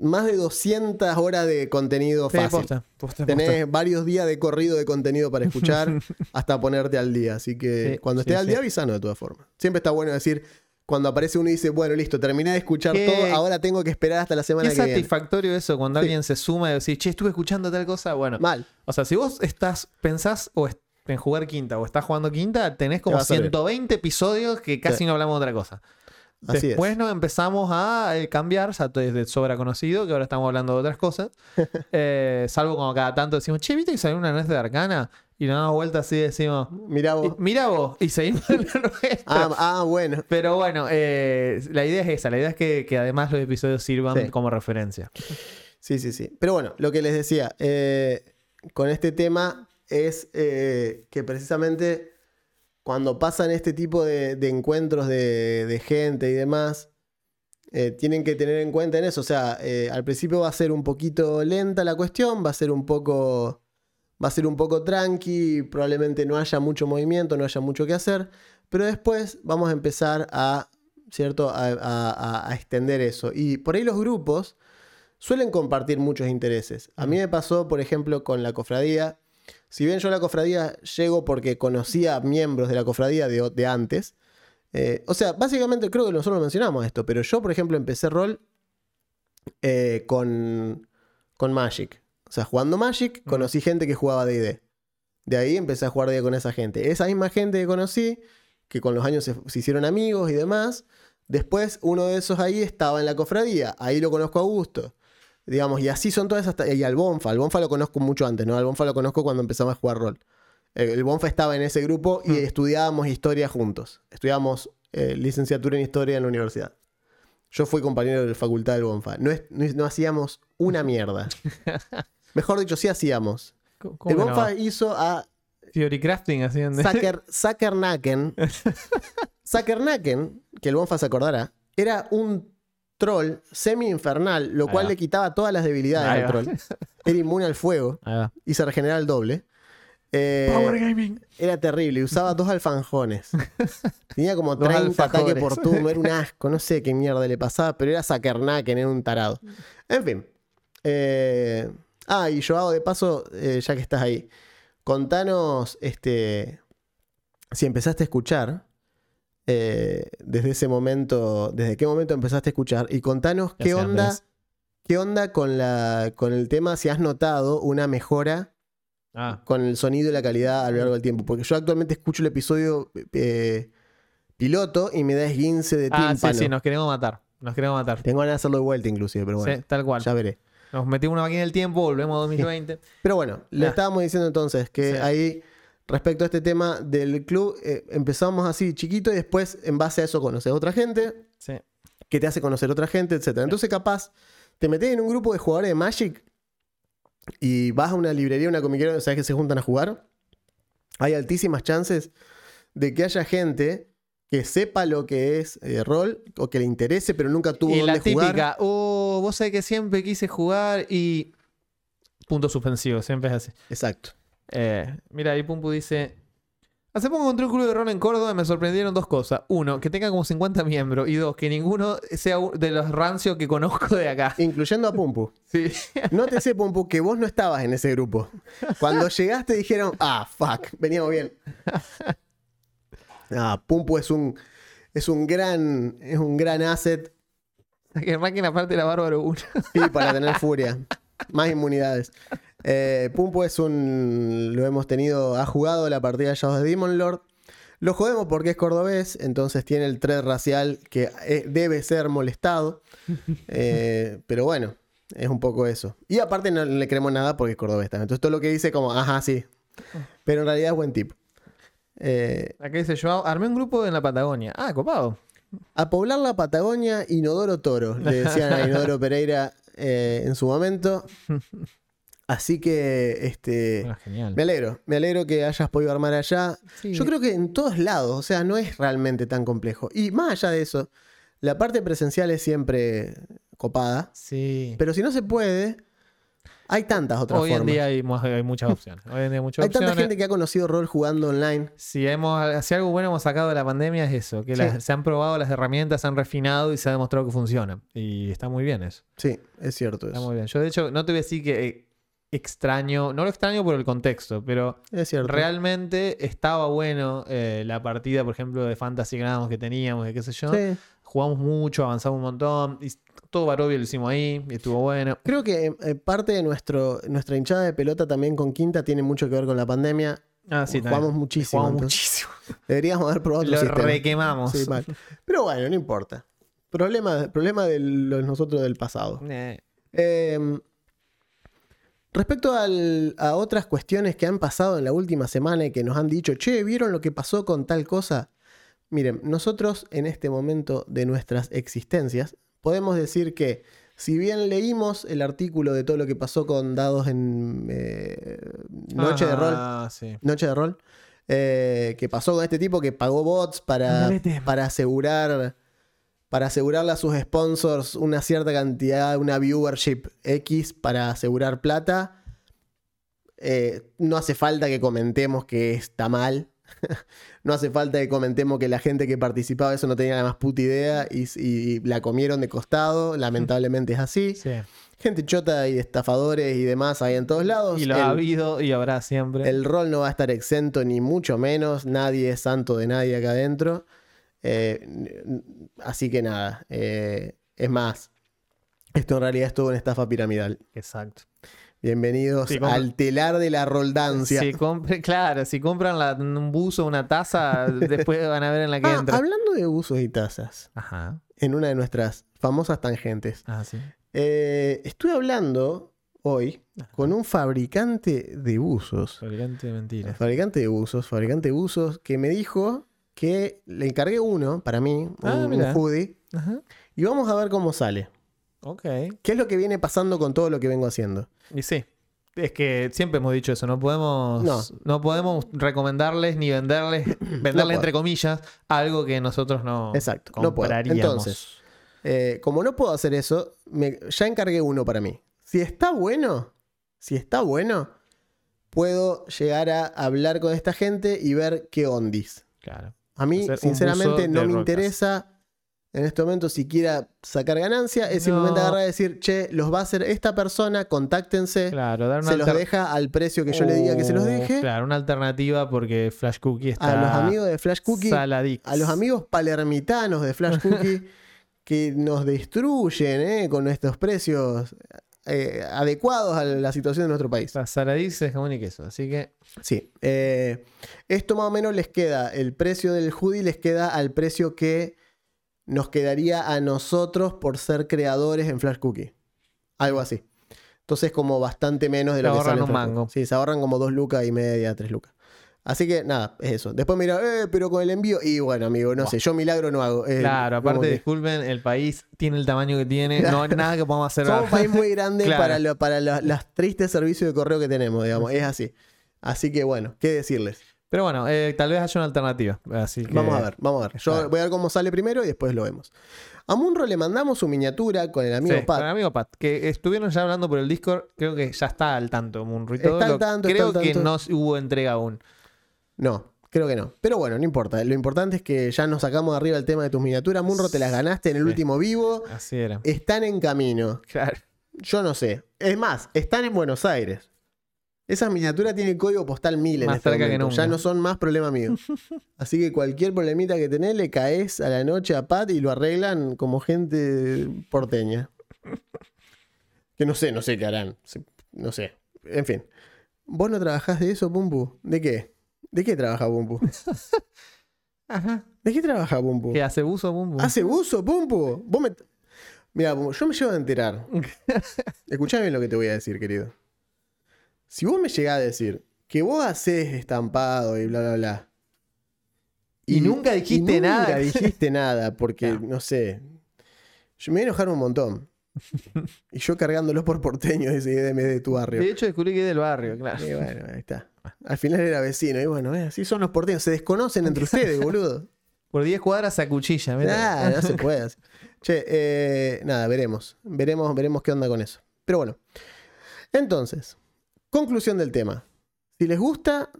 más de 200 horas de contenido Sí, fácil. posta, posta, Tenés varios días de corrido de contenido para escuchar hasta ponerte al día. Así que Sí, cuando sí, estés al día, avisanos de todas formas. Siempre está bueno decir, cuando aparece uno y dice, bueno, listo, terminé de escuchar Qué- todo, ahora tengo que esperar hasta la semana Qué que viene. satisfactorio eso cuando alguien se suma y decís, che, estuve escuchando tal cosa. Bueno, Mal. o sea, si vos estás, pensás o en jugar quinta o estás jugando quinta, tenés como va a servir. 120 episodios que casi Sí. no hablamos de otra cosa. Así Después es. nos empezamos a eh, cambiar, ya todo es de sobra conocido, que ahora estamos hablando de otras cosas. Eh, salvo cuando cada tanto decimos, che, ¿viste que salió una nuez de arcana? Y nos damos vuelta así y decimos, Mirá vos. mira vos, y seguimos en la nuestra. Ah, ah, bueno. Pero bueno, eh, la idea es esa, la idea es que, que además los episodios sirvan Sí. como referencia. Sí, sí, sí. Pero bueno, lo que les decía, con este tema es que precisamente cuando pasan este tipo de, de encuentros de, de gente y demás, eh, tienen que tener en cuenta en eso. O sea, eh, al principio va a ser un poquito lenta la cuestión, va a ser un poco. Va a ser un poco tranqui, probablemente no haya mucho movimiento, no haya mucho que hacer, pero después vamos a empezar a, ¿cierto? a, a- a- a extender eso. Y por ahí los grupos, suelen compartir muchos intereses. A mí me pasó, por ejemplo, con la cofradía. Si bien yo a la cofradía llego porque conocía miembros de la cofradía de, de antes. eh, o sea, básicamente creo que nosotros mencionamos esto, pero yo, por ejemplo, empecé rol eh, con, con Magic. O sea, jugando Magic, conocí gente que jugaba DD. De ahí empecé a jugar D&D con esa gente. Esa misma gente que conocí, que con los años se, se hicieron amigos y demás. Después, uno de esos ahí estaba en la cofradía. Ahí lo conozco a gusto. Digamos, y así son todas hasta. Y al Bonfa. Al Bonfa lo conozco mucho antes, ¿no? Al Bonfa lo conozco cuando empezamos a jugar rol. El, Bonfa estaba en ese grupo y Mm. estudiábamos historia juntos. Estudiábamos eh, licenciatura en historia en la universidad. Yo fui compañero de la facultad del Bonfa. No, es- no, no hacíamos una mierda. Mejor dicho, sí hacíamos. ¿Cómo- cómo El Bonfa no? hizo a Theory crafting haciendo. Saker, Sakernaken. Sakernaken, que el Bonfa se acordará, era un troll semi-infernal, lo Ahí cual va. le quitaba todas las debilidades Ahí al va. troll. Era inmune al fuego Ahí va. y se regeneraba el doble. Eh, Power Gaming. Era terrible, y usaba dos alfanjones. Tenía como Dos 30 ataques por turno, era un asco, no sé qué mierda le pasaba, pero era Sakernaken, era un tarado. En fin. Eh, ah, y Joao, de paso, eh, ya que estás ahí, contanos este, si empezaste a escuchar. Eh, desde ese momento, desde qué momento empezaste a escuchar y contanos qué onda, Andrés. qué onda con la con el tema, si has notado una mejora Ah, con el sonido y la calidad a lo largo del tiempo. Porque yo actualmente escucho el episodio eh, piloto y me da esguince de Ah, tímpano. sí, sí, nos queremos matar. Nos queremos matar. Tengo ganas de hacerlo de vuelta inclusive, pero bueno, Sí, tal cual. ya veré. Nos metimos una máquina del tiempo, volvemos a 2020. Pero bueno, le Ah. estábamos diciendo entonces que Sí. ahí, respecto a este tema del club, eh, empezamos así chiquito y después, en base a eso, conoces a otra gente, Sí. que te hace conocer otra gente, etc. Entonces, capaz, te metes en un grupo de jugadores de Magic y vas a una librería, una comiquería, donde sabes que se juntan a jugar. Hay altísimas chances de que haya gente que sepa lo que es eh, rol o que le interese, pero nunca tuvo Y la dónde jugar. típica, oh, vos sabés que siempre quise jugar y. Punto suspensivo, siempre es así. Exacto. Eh, mira, ahí Pumpu dice. Hace poco encontré un club de rol en Córdoba y me sorprendieron dos cosas. Uno, que tenga como 50 miembros. Y dos, que ninguno sea de los rancios que conozco de acá. Incluyendo a Pumpu. Sí. Nótese, Pumpu, que vos no estabas en ese grupo. Cuando llegaste dijeron, ah, fuck, veníamos bien. Ah, Pumpu es un, es un gran, es un gran asset que máquina aparte era bárbaro uno. sí, para tener furia. Más inmunidades. Eh, Pumpu es un, lo hemos tenido, ha jugado la partida de Shadows de Demon Lord. Lo jodemos porque es cordobés, entonces tiene el tred racial que eh, debe ser molestado. Eh, pero bueno, es un poco eso. Y aparte no le creemos nada porque es cordobés también. Entonces todo lo que dice como, ajá, sí. Pero en realidad es buen tipo. Eh, Acá dice yo, armé un grupo en la Patagonia. Ah, copado. a poblar la Patagonia, Inodoro Toro, le decían a Inodoro Pereira eh, en su momento. Así que, este, Ah, genial. me alegro, me alegro que hayas podido armar allá. Sí. Yo creo que en todos lados, o sea, no es realmente tan complejo. Y más allá de eso, la parte presencial es siempre copada, Sí. pero si no se puede, hay tantas otras Hoy en formas. día hay, mu- hay muchas opciones. Hoy en día hay muchas hay tanta gente que ha conocido rol jugando online. Si, hemos, si algo bueno hemos sacado de la pandemia es eso, que Sí. las- se han probado las herramientas, se han refinado y se ha demostrado que funcionan. Y está muy bien eso. Sí, es cierto Está eso. muy bien. Yo de hecho no te voy a decir que eh, extraño, no lo extraño por el contexto, pero Es cierto. realmente estaba bueno eh, la partida, por ejemplo, de Fantasy Grounds que teníamos, de qué sé yo. Sí. Jugamos mucho, avanzamos un montón. Y todo Barovia lo hicimos ahí y estuvo bueno. Creo que eh, parte de nuestro, nuestra hinchada de pelota también con Quinta tiene mucho que ver con la pandemia. Ah, sí, Jugamos también. muchísimo. Jugamos muchísimo. Deberíamos haber probado otro Lo sistema. requemamos. Sí, mal. Pero bueno, no importa. Problema, problema de los nosotros del pasado. Eh, Eh, respecto al- a otras cuestiones que han pasado en la última semana y que nos han dicho, che, ¿vieron lo que pasó con tal cosa? Miren, nosotros en este momento de nuestras existencias podemos decir que si bien leímos el artículo de todo lo que pasó con dados en eh, Noche de Rol, Ah, sí. Noche de Rol, eh, que pasó con este tipo que pagó bots para, para asegurar para asegurarle a sus sponsors una cierta cantidad, una viewership X para asegurar plata. Eh, no hace falta que comentemos que está mal. no hace falta que comentemos que la gente que participaba de eso no tenía la más puta idea y, y la comieron de costado. Lamentablemente es así. Sí. Gente chota y estafadores y demás hay en todos lados. Y lo El- ha habido y habrá siempre. el rol no va a estar exento, ni mucho menos. Nadie es santo de nadie acá adentro. Eh, así que nada. eh, es más, esto en realidad es toda una estafa piramidal. Exacto. Bienvenidos al telar de la roldancia. Si compre- claro, si compran la- un buzo, una taza, después van a ver en la que Ah, entra. hablando de usos y tazas, Ajá. en una de nuestras famosas tangentes, Ah, sí. eh, estuve hablando hoy con un fabricante de buzos. Fabricante de mentiras. Fabricante de buzos, fabricante de buzos, que me dijo que le encargué uno para mí, Ah, un, un mira. hoodie, Ajá. y vamos a ver cómo sale. Ok. ¿Qué es lo que viene pasando con todo lo que vengo haciendo? Y sí. Es que siempre hemos dicho eso, no podemos, No. no, podemos recomendarles ni venderles, venderle entre comillas, algo que nosotros no Exacto, no puedo. compraríamos. Entonces, Eh, como no puedo hacer eso, me- ya encargué uno para mí. Si está bueno, si está bueno, puedo llegar a hablar con esta gente y ver qué ondis. Claro. A mí, sinceramente, no me interesa en este momento siquiera sacar ganancia. Es simplemente agarrar y decir, che, los va a hacer esta persona, contáctense. Claro, dar una se los deja al precio que yo le diga que se los Oh, deje. Claro, una alternativa porque Flash Cookie está. A los amigos de Flash Cookie, saladix. a los amigos palermitanos de Flash Cookie que nos destruyen eh, con estos precios eh, adecuados a la situación de nuestro país. Está Saladix es jamón y queso. Así que. Sí. eh, esto más o menos les queda, el precio del hoodie les queda al precio que nos quedaría a nosotros por ser creadores en Flash Cookie. Algo así. Entonces como bastante menos de Se lo que ahorran sale un mango. Sí, se ahorran como dos lucas y media, tres lucas. Así que nada, es eso. Después mira, eh, pero con el envío. Y bueno, amigo, no sé, yo milagro no hago. Eh, Claro, aparte, que- disculpen, el país tiene el tamaño que tiene. No hay nada que podamos hacer. Somos un país muy grande Claro. para, lo- para los, los tristes servicios de correo que tenemos, digamos. Es así. Así que bueno, ¿qué decirles? Pero bueno, eh, tal vez haya una alternativa. Así que- Vamos a ver, vamos a ver. Yo Claro. voy a ver cómo sale primero y después lo vemos. A Munro le mandamos su miniatura con el amigo Sí, Pat. con el amigo Pat, que estuvieron ya hablando por el Discord, creo que ya está al tanto Munro y todo. Está al Lo- tanto, creo está al que no hubo entrega aún. No, creo que no. Pero bueno, no importa. Lo importante es que ya nos sacamos de arriba el tema de tus miniaturas. Munro, te las ganaste en el Sí. último vivo. Así era. Están en camino. Claro. Yo no sé. Es más, están en Buenos Aires. Esas miniaturas tienen código postal 1000 en Más este cerca que nunca. Ya no son más problema mío. Así que cualquier problemita que tenés, le caes a la noche a Pat y lo arreglan como gente porteña. Que no sé, no sé qué harán. No sé. En fin. ¿Vos no trabajás de eso, Pumpu? ¿De qué? ¿De qué trabaja Pumpu? Ajá. ¿De qué trabaja Pumpu? ¿Qué hace buzo, bum, bum? ¿Hace buzo, Pumpu? Vos me... Mira, yo me llevo a enterar. Escuchá bien lo que te voy a decir, querido. Si vos me llegás a decir que vos haces estampado y bla, bla, bla. Y nunca dijiste y nada. Nunca dijiste nada, porque, No. no sé. Yo me voy a enojar un montón. y yo cargándolo por porteño ese IDM de tu barrio. De hecho, descubrí que es del barrio, claro. Y bueno, ahí está. Al final era vecino. Y bueno, eh, así son los porteños. Se desconocen entre ustedes, boludo. Por 10 cuadras se acuchilla. ¿viste? Nah, no se puede. así. Che, eh, nada, veremos. Veremos, veremos qué onda con eso. Pero bueno. Entonces, conclusión del tema. Si les gusta,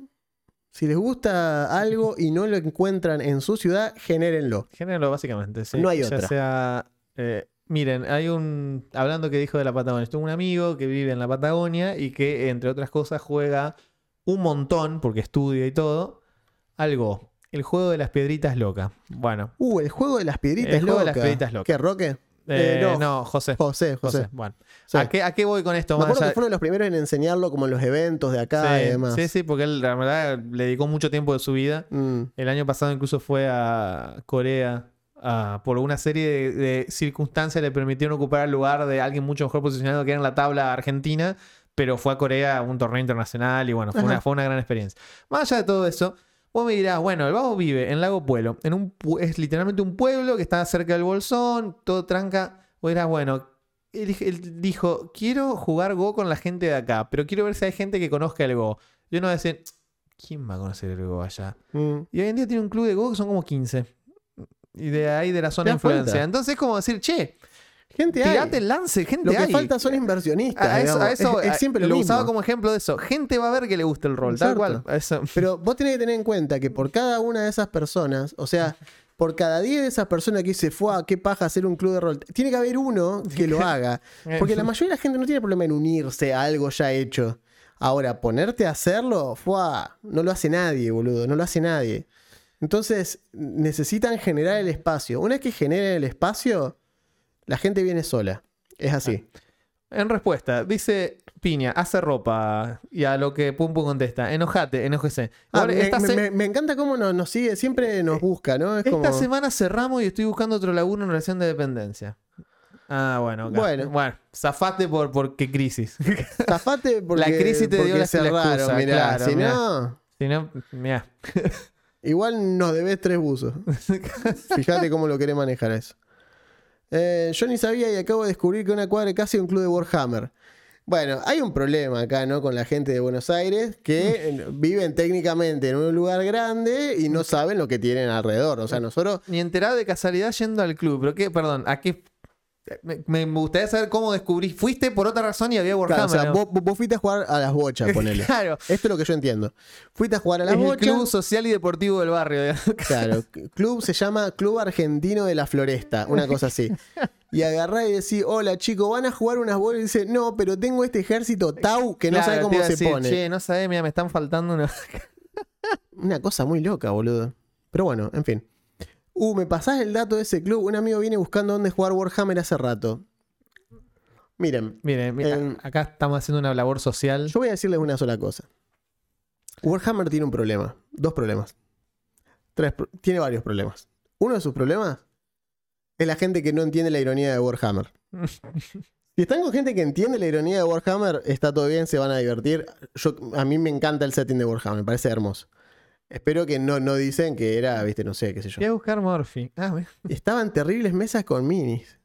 si les gusta algo y no lo encuentran en su ciudad, genérenlo. Género, básicamente. sí. No hay Ya otra. sea. eh, miren, hay un. Hablando que dijo de la Patagonia. Tengo un amigo que vive en la Patagonia y que, entre otras cosas, juega un montón, porque estudia y todo. Algo. El juego de las piedritas loca. Bueno. Uh, el juego de las piedritas El juego de locas. las piedritas locas. ¿Qué, Roque? eh, Eh, no. no. José. José, José. José. Bueno. Sí. ¿A, qué, ¿A qué voy con esto? Me acuerdo allá- que fue uno de los primeros en enseñarlo como en los eventos de acá y sí, demás. sí, sí, porque él, la verdad, le dedicó mucho tiempo de su vida. Mm, El año pasado incluso fue a Corea. a- por una serie de, de circunstancias le permitieron ocupar el lugar de alguien mucho mejor posicionado que era en la tabla argentina, pero fue a Corea a un torneo internacional y bueno, fue una, fue una gran experiencia. Más allá de todo eso, vos me dirás, bueno, el vago vive en Lago Pueblo, en un, es literalmente un pueblo que está cerca del Bolsón, todo tranca. Vos dirás, bueno, él, él dijo, quiero jugar Go con la gente de acá, pero quiero ver si hay gente que conozca el Go. Yo no voy a decir, ¿quién va a conocer el Go allá? mm. Y hoy en día tiene un club de Go que son como 15. Y de ahí de la zona de influencia. Entonces es como decir, che, Gente hay. tirate el lance, gente Lo que hay. falta son inversionistas. a eso, digamos. a eso, es, siempre lo, lo mismo. usaba como ejemplo de eso. Gente va a ver que le gusta el rol, tal cual. Eso. Pero vos tenés que tener en cuenta que por cada una de esas personas, o sea, por cada 10 de esas personas que dice, fue qué paja hacer un club de rol, tiene que haber uno que lo haga. Porque la mayoría de la gente no tiene problema en unirse a algo ya hecho. Ahora, ponerte a hacerlo, fue no lo hace nadie, boludo, no lo hace nadie. Entonces, necesitan generar el espacio. Una vez que generen el espacio, la gente viene sola. Es así. En respuesta, dice Piña, hace ropa. Y a lo que Pum Pum contesta, enojate, enojese. Ah, me, esta, me- se- me- me encanta cómo nos, nos sigue, siempre nos busca, ¿no? Es esta como... semana cerramos y estoy buscando otro laburo en relación de dependencia. Ah, bueno, ok. Bueno. Bueno, zafate por, por qué crisis. Zafate porque, La crisis te dio la- cerraron, excusa, mirá. claro, si mirá. no, si no, mira. igual nos debes tres buzos. Fíjate cómo lo querés manejar eso. Eh, yo ni sabía y acabo de descubrir que una cuadra es casi un club de Warhammer. Bueno, hay un problema acá, ¿no? Con la gente de Buenos Aires que eh, viven técnicamente en un lugar grande y no saben lo que tienen alrededor. O sea, nosotros Ni enterado de casualidad yendo al club. ¿Pero qué? Perdón, ¿a qué? Me, me gustaría saber cómo descubrí. Fuiste por otra razón y había Claro, Warhammer. o sea, ¿no? vos, vos fuiste a jugar a las bochas, ponele. Claro. Esto es lo que yo entiendo. Fuiste a jugar a las Es el bochas. club social y deportivo del barrio. digamos. Claro, club se llama Club Argentino de la Floresta, una cosa así. Y agarrá y decís, hola chicos, van a jugar unas bolas. Y dice, no, pero tengo este ejército Tau que no Claro, sabe cómo se decir, pone. Che, no sabés, mira, me están faltando una. Una cosa muy loca, boludo. Pero bueno, en fin. Uh, me pasás el dato de ese club. Un amigo viene buscando dónde jugar Warhammer hace rato. Miren, Miren, mira, Em, acá estamos haciendo una labor social. yo voy a decirles una sola cosa. Warhammer tiene un problema. Dos problemas. Tres, tiene varios problemas. Uno de sus problemas es la gente que no entiende la ironía de Warhammer. Si están con gente que entiende la ironía de Warhammer, está todo bien, se van a divertir. Yo, a mí me encanta el setting de Warhammer, me parece hermoso. Espero que no, no dicen que era, viste, no sé, qué sé yo. Voy a buscar Morphy. Ah. Estaban terribles mesas con minis.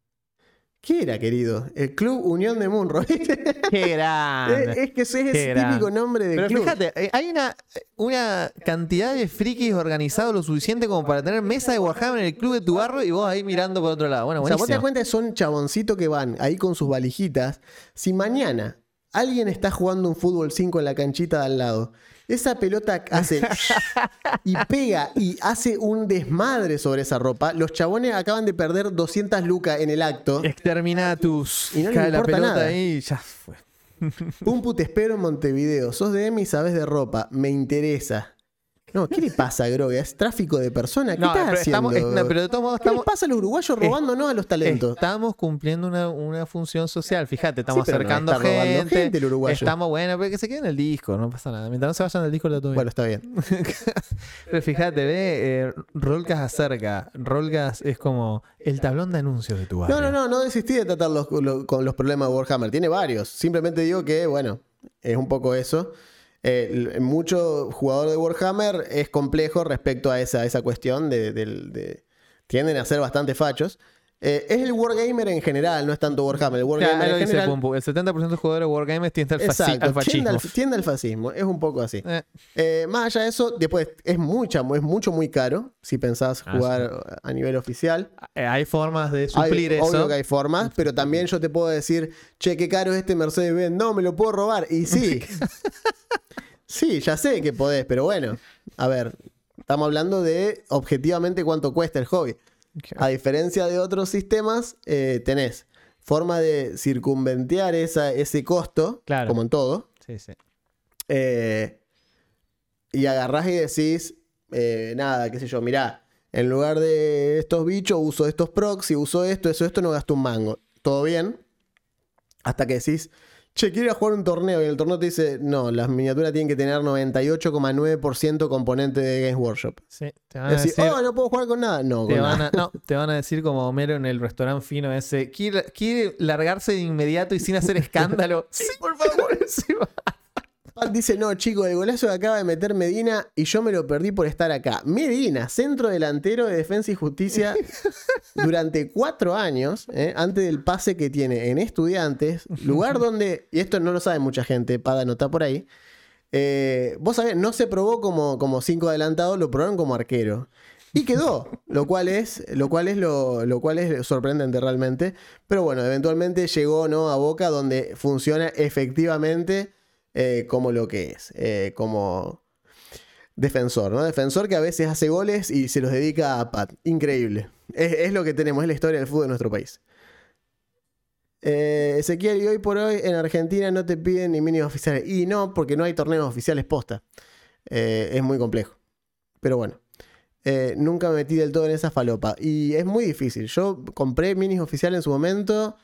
¿Qué era, querido? El Club Unión de Munro. Qué es, grande. es que ese es Qué el típico nombre de Pero club. fíjate, eh, hay una, una cantidad de frikis organizados lo suficiente como para tener mesa de Warhammer en el club de tu barrio y vos ahí mirando por otro lado. Bueno, O sea, vos te das cuenta que son chaboncitos que van ahí con sus valijitas. Si mañana alguien está jugando un fútbol 5 en la canchita de al lado, esa pelota hace y pega y hace un desmadre sobre esa ropa. Los chabones acaban de perder 200 lucas en el acto. Exterminatus. Y no les Cae la importa pelota nada. ahí y ya fue. Pumpu, te espero en Montevideo. Sos de Emi y sabes de ropa. Me interesa. No, ¿qué le pasa, Groga? Es tráfico de personas. ¿Qué No, estás pero, haciendo? estamos, no, pero de todos modos ¿Qué les estamos, pasa a los uruguayos robándonos a los talentos? estamos cumpliendo una, una función social. Fíjate, estamos Sí, no acercando está robando gente. gente el uruguayo. Estamos, bueno, pero que se queden en el disco, no pasa nada. Mientras no se vayan del disco, lo todo bien. Bueno, está bien. Pero fíjate, ve, eh, Rolcas acerca. Rolcas es como el tablón de anuncios de tu barrio. No, no, no, no desistí de tratar los- lo- con los problemas de Warhammer. Tiene varios. Simplemente digo que, bueno, es un poco eso. Eh, mucho jugador de Warhammer es complejo respecto a esa, esa cuestión de, de- Tienden a ser bastante fachos. Eh, es el Wargamer en general, no es tanto Warhammer. El Claro, Wargamer lo en dice general. Pumpu. El 70% de jugadores de Wargames tiende al, Exacto, al tiende fascismo. al, tiende al fascismo. Es un poco así. Eh, Eh, más allá de eso, después es mucha, es mucho muy caro si pensás Ah, jugar a nivel oficial. hay formas de Hay- suplir eso. Obvio que hay formas, pero también yo te puedo decir, che, qué caro es este Mercedes-Benz. No, me lo puedo robar. Y sí. sí, ya sé que podés, pero bueno. A ver, estamos hablando de objetivamente cuánto cuesta el hobby. A diferencia de otros sistemas, eh, tenés forma de circunventear esa, ese costo, Claro. como en todo. Sí, sí. Eh, y agarrás y decís, eh, nada, qué sé yo, mirá, en lugar de estos bichos uso estos proxy, uso esto, eso, esto, no gasto un mango. Todo bien. Hasta que decís, che, quiero ir a jugar un torneo. Y el torneo te dice, no, las miniaturas tienen que tener 98,9% componente de Games Workshop. Sí, te van a decir, oh, no puedo jugar con nada. No, te con van nada. a, no, te van a decir como Homero en el restaurante fino ese. ¿Quiere, quiere largarse de inmediato y sin hacer escándalo? sí, por favor. Sí, va. Pat dice, no, chico, el golazo que acaba de meter Medina y yo me lo perdí por estar acá. Medina, centro delantero de Defensa y Justicia durante cuatro años, ¿eh? antes del pase que tiene en Estudiantes, lugar donde, y esto no lo sabe mucha gente, Pada anotá por ahí, eh, vos sabés, no se probó como, como cinco adelantado, lo probaron como arquero. Y quedó, lo cual es, lo cual es, lo, lo cual es sorprendente realmente. Pero bueno, eventualmente llegó ¿no? a Boca donde funciona efectivamente eh, como lo que es, eh, como defensor, ¿no? Defensor que a veces hace goles y se los dedica a Pat. Increíble. Es, lo que tenemos, es la historia del fútbol de nuestro país. Eh, Ezequiel, y hoy por hoy en Argentina no te piden ni mínimos oficiales. Y no, porque no hay torneos oficiales posta. Eh, es muy complejo. Pero bueno. Nunca me metí del todo en esa falopa. Y es muy difícil. Yo compré minis oficiales en su momento.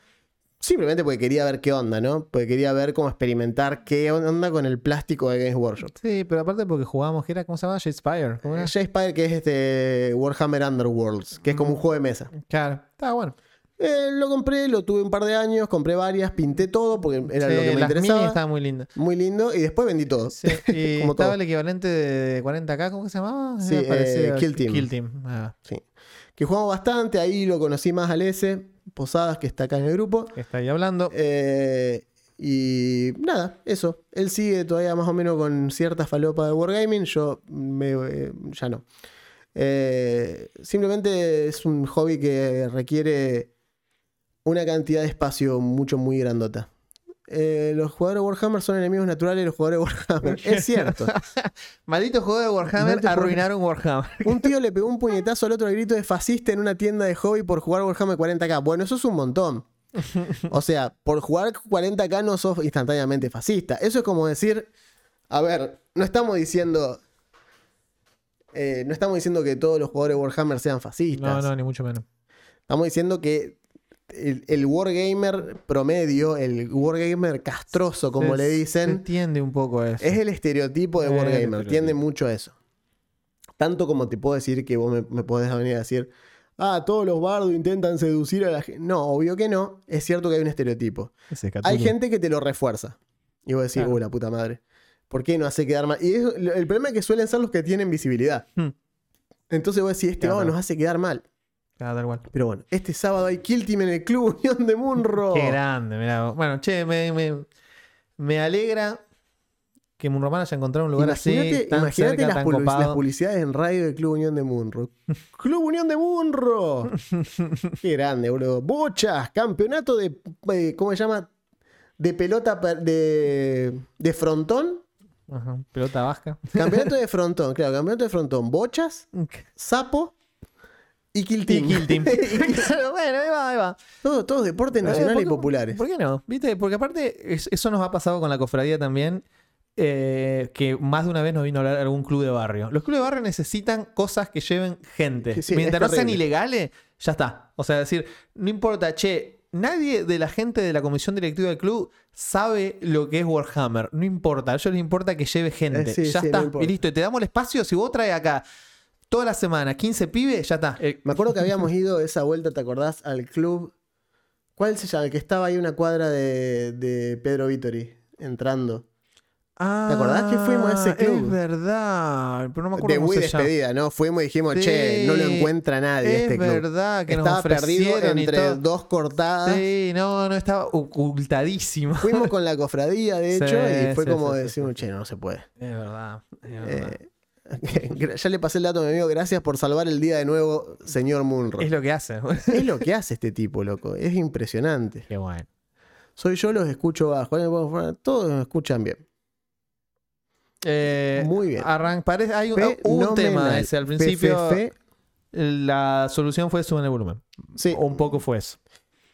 Simplemente porque quería ver qué onda, ¿no? Porque quería ver cómo experimentar qué onda con el plástico de Games Workshop. Sí, pero aparte porque jugábamos, que era, ¿cómo se llama? Shadespire. ¿Cómo era? Jay Spire, que es este Warhammer Underworlds, que es como un juego de mesa. Claro, estaba bueno. Eh, lo compré, lo tuve un par de años, compré varias, pinté todo porque era Sí, lo que me las interesaba. minis estaban muy lindas. Muy lindo, y después vendí todo. Sí, y Como estaba todo. el equivalente de 40k, ¿cómo que se llamaba? Sí, eh, Kill Team. Kill Team. Ah, Sí. Que jugamos bastante, ahí lo conocí más al S, Posadas, que está acá en el grupo. está ahí hablando. Eh, y nada, eso. Él sigue todavía más o menos con cierta falopa de Wargaming. Yo me, eh, ya no. Eh, simplemente es un hobby que requiere una cantidad de espacio mucho, muy grandota. Eh, los jugadores de Warhammer son enemigos naturales de los jugadores de Warhammer. Es cierto. Malditos juegos de Warhammer Malditos arruinaron Warhammer. Un tío le pegó un puñetazo al otro al grito de fascista en una tienda de hobby por jugar Warhammer 40k. Bueno, eso es un montón. O sea, por jugar 40k no sos instantáneamente fascista. Eso es como decir, a ver, no estamos diciendo... eh, no estamos diciendo que todos los jugadores de Warhammer sean fascistas. No, no, ni mucho menos. Estamos diciendo que el, el wargamer promedio, el wargamer castroso, como Se- le Se dicen, entiende un poco eso. es el estereotipo de Es wargamer. Tiende mucho a eso. Tanto como te puedo decir que vos me, me podés venir a decir, ah, todos los bardos intentan seducir a la gente. No, obvio que no. Es cierto que hay un estereotipo. Hay gente que te lo refuerza. Y vos decís, Claro. uh, la puta madre. ¿Por qué no hace quedar mal? Y eso- el problema es que suelen ser los que tienen visibilidad. Hmm. Entonces vos decís, este Claro. vago nos hace quedar mal. Ah, tal cual. Pero bueno, este sábado hay Kill Team en el Club Unión de Munro. Qué grande, mirá. Bueno, che, me, me, me alegra que Munroman haya encontrado un lugar Imagínate, así, tan imagínate cerca, las, tan public- copado. las publicidades en radio del Club Unión de Munro. Club Unión de Munro. Qué grande, boludo. Bochas, campeonato de. eh, ¿Cómo se llama? De pelota de, de frontón. Ajá, Pelota vasca. Campeonato de frontón, claro, campeonato de frontón. Bochas, sapo y Kill Y Team. Kill Team. Bueno, ahí va, ahí va. Todos, todos deportes nacionales ¿por y populares. ¿Por qué no? ¿Viste? Porque aparte, es- eso nos ha pasado con la cofradía también. eh, que más de una vez nos vino a hablar algún club de barrio. Los clubes de barrio necesitan cosas que lleven gente. Sí, Mientras es no sean terrible. ilegales, ya está. O sea, decir, no importa, che, nadie de la gente de la comisión directiva del club sabe lo que es Warhammer. No importa, a ellos les importa que lleve gente. Eh, sí, ya sí, está. importa. y listo, y te damos el espacio. Si vos traes acá toda la semana 15 pibes, ya está. Eh, Me acuerdo que habíamos ido esa vuelta, ¿te acordás? Al club. ¿Cuál se llama? El que estaba ahí una cuadra de, de Pedro Vittori, entrando. ¿Te acordás que fuimos a ese club? Es verdad, pero no me acuerdo De cómo muy se llama. despedida, ¿no? Fuimos y dijimos, che, no lo Sí, encuentra nadie es este club. verdad que Estaba nos perdido entre dos cortadas. Sí, no, no, estaba ocultadísimo. Fuimos con la cofradía, de Sí, hecho, y fue sí, como sí, sí, decimos, che, no se puede. Es verdad, es verdad. Eh, ya le pasé el dato a mi amigo, gracias por salvar el día de nuevo, señor Munro. Es lo que hace. Es lo que hace este tipo, loco. Es impresionante. Qué bueno. Soy yo, los escucho bajo. Todos me escuchan bien. Eh, Muy bien. arran- parece- hay un, tema ese. Al principio la solución fue suben el volumen. Sí, O un poco fue eso.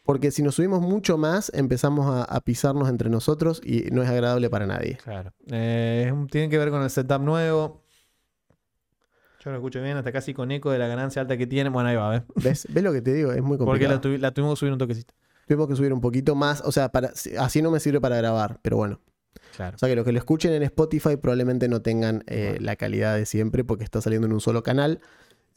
porque si nos subimos mucho más, empezamos a, a pisarnos entre nosotros y no es agradable para nadie. Claro. Eh, tiene que ver con el setup nuevo. Yo lo escucho bien, hasta casi con eco de la ganancia alta que tiene. Bueno, ahí va, ¿ves? ¿Ves? ¿Ves lo que te digo? Es muy Porque complicado. la, tuvi- la tuvimos que subir un toquecito. Tuvimos que subir un poquito más. O sea, para, así no me sirve para grabar, pero bueno. Claro. O sea que los que lo escuchen en Spotify probablemente no tengan eh, Bueno. la calidad de siempre porque está saliendo en un solo canal.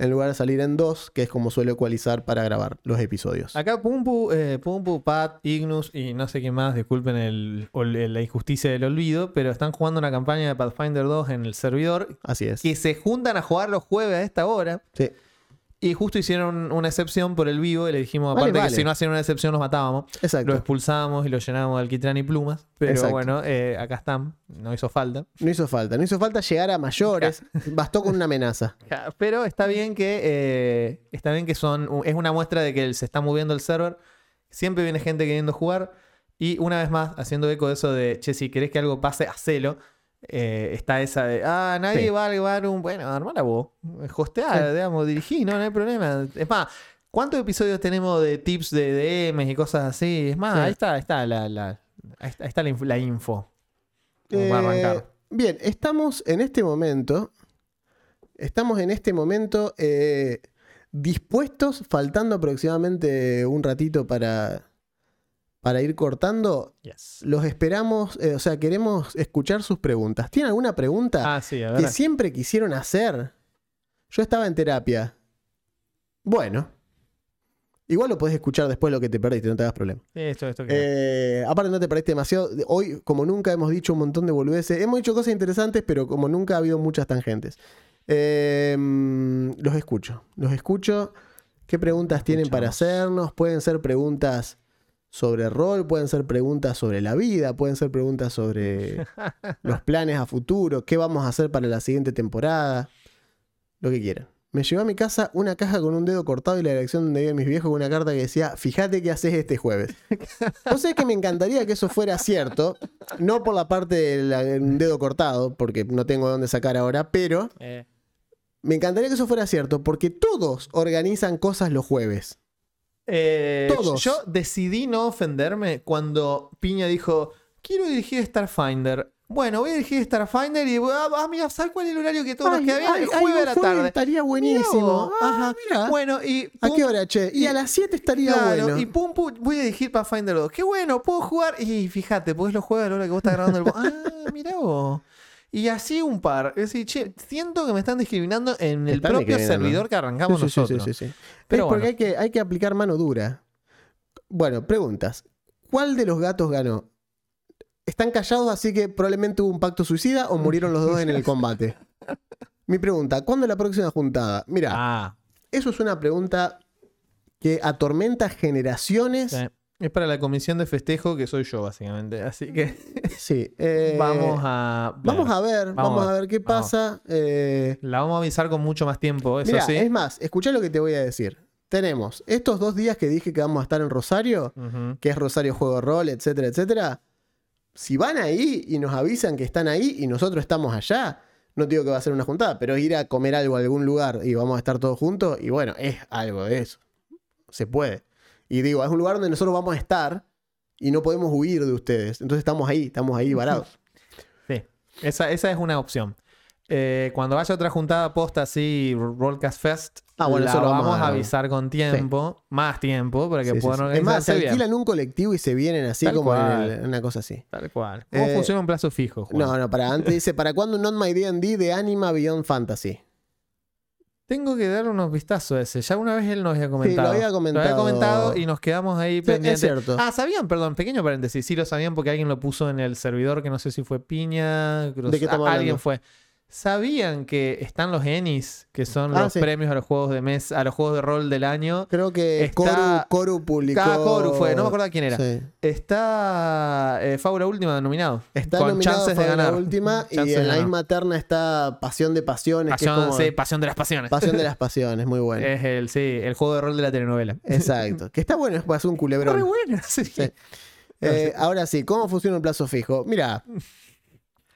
En lugar de salir en dos, que es como suelo ecualizar para grabar los episodios. Acá Pumpu, eh, Pumpu, Pat, Ignus y no sé quién más, disculpen el, el- la injusticia del olvido, pero están jugando una campaña de Pathfinder 2 en el servidor Así es. que se juntan a jugar los jueves a esta hora Sí. Y justo hicieron una excepción por el vivo y le dijimos aparte vale. que si no hacían una excepción los matábamos. Exacto. Lo expulsábamos y lo llenábamos de alquitrán y plumas, pero Exacto. bueno, eh, acá están, no hizo falta. No hizo falta. No hizo falta llegar a mayores. Bastó con una amenaza. Pero está bien que eh, está bien que son es una muestra de que se está moviendo el server. Siempre viene gente queriendo jugar y una vez más haciendo eco de eso de che si querés que algo pase hacelo. Eh, está esa de ah nadie Sí. va a grabar un bueno armala vos hostear digamos dirigí no no hay problema es más ¿cuántos episodios tenemos de tips de DMs y cosas así? es más Sí. ahí está ahí está la, la- ahí está, la, la info Eh, arrancar bien, estamos en este momento. Estamos en este momento eh, dispuestos, faltando aproximadamente un ratito para, para ir cortando. Yes. Los esperamos, eh, o sea, queremos escuchar sus preguntas. ¿Tienen alguna pregunta ah sí a que siempre quisieron hacer? Yo estaba en terapia. Bueno. Igual lo podés escuchar después lo que te perdiste, no te hagas problema. esto esto que Eh, aparte no te perdiste demasiado. Hoy, como nunca, hemos dicho un montón de boludeces. Hemos dicho cosas interesantes, pero como nunca ha habido muchas tangentes. Eh, mm, los escucho. Los escucho. ¿Qué preguntas tienen para hacernos? Pueden ser preguntas sobre rol, pueden ser preguntas sobre la vida, pueden ser preguntas sobre los planes a futuro, qué vamos a hacer para la siguiente temporada. Lo que quieran. Me llegó a mi casa una caja con un dedo cortado y la dirección donde viven mis viejos con una carta que decía, fíjate qué haces este jueves. No sé que me encantaría que eso fuera cierto, no por la parte del dedo cortado, porque no tengo dónde sacar ahora, pero Eh, me encantaría que eso fuera cierto, porque todos organizan cosas los jueves. Eh, Todos. Yo decidí no ofenderme cuando Piña dijo: Quiero dirigir Starfinder. Bueno, voy a dirigir Starfinder y voy a. Ah, mira, ¿sabes cuál es el horario que todos nos Ay, queda bien? ay, jueves a la tarde. Estaría buenísimo. Ah, Ajá. mirá. Bueno, y. ¿A qué hora, che? Y, y- a las 7 estaría Claro, bueno. y pum, pum, voy a dirigir Pathfinder 2. Qué bueno, puedo jugar. Y fíjate, podés lo juegas a la hora que vos estás grabando el. Ah, mirá vos. Y así un par. Es decir, che, siento que me están discriminando en el Están propio servidor que arrancamos Sí, sí, sí, nosotros. sí, sí, sí. Pero es porque bueno. hay que, hay que aplicar mano dura. Bueno, preguntas. ¿Cuál de los gatos ganó? ¿Están callados así que probablemente hubo un pacto suicida o murieron los dos en el combate? Mi pregunta, ¿cuándo es la próxima juntada? Mira, Ah, eso es una pregunta que atormenta generaciones. sí. Es para la comisión de festejo que soy yo, básicamente. Así que Sí. eh, vamos a. Vamos a ver, vamos, a ver qué vamos. pasa. eh, La vamos a avisar con mucho más tiempo, eso sí. es más, escucha lo que te voy a decir. Tenemos estos dos días que dije que vamos a estar en Rosario, que es Rosario Juego de Rol, etcétera, etcétera. Si van ahí y nos avisan que están ahí y nosotros estamos allá, no digo que va a ser una juntada, pero ir a comer algo a algún lugar y vamos a estar todos juntos, y bueno, es algo de eso. Se puede. Y digo, es un lugar donde nosotros vamos a estar y no podemos huir de ustedes. Entonces estamos ahí, estamos ahí varados. Sí, esa, esa es una opción. Eh, cuando vaya otra juntada posta así, Rollcast Fest, Ah, bueno, la eso lo vamos, vamos a a- avisar con tiempo, más tiempo, para que Sí, puedan sí. Es más, se bien. alquilan un colectivo y se vienen así Tal como en el- una cosa así. Tal cual. ¿Cómo Eh, funciona un plazo fijo, Juan? No, no, para antes dice, ¿para cuándo un Not My D&D de Anima Beyond Fantasy? Tengo que dar unos vistazos a ese. Ya una vez él nos había comentado. había comentado. comentado y nos quedamos ahí Sí, pendientes. es cierto. Ah, sabían, perdón, pequeño paréntesis. Sí lo sabían porque alguien lo puso en el servidor, que no sé si fue Piña. Cruz- ¿De qué estamos Alguien hablando? fue. ¿Sabían que están los Ennis, que son Ah, los sí. premios a los juegos de mes, a los juegos de rol del año? Creo que Está- Coru, Coru publicó... Cada Coru fue, no me acuerdo quién era. Sí. Está eh, Fábula Última nominado. Está con nominado chances de ganar. última y en la misma terna está Pasión de Pasiones, que es Pasión, como sí, Pasión de las Pasiones. Pasión de las Pasiones, muy bueno. Es el, sí, el juego de rol de la telenovela. Exacto. Que está bueno, es para un culebrón. buena, sí. Sí. Eh, ahora sí, ¿cómo funciona un plazo fijo? Mira,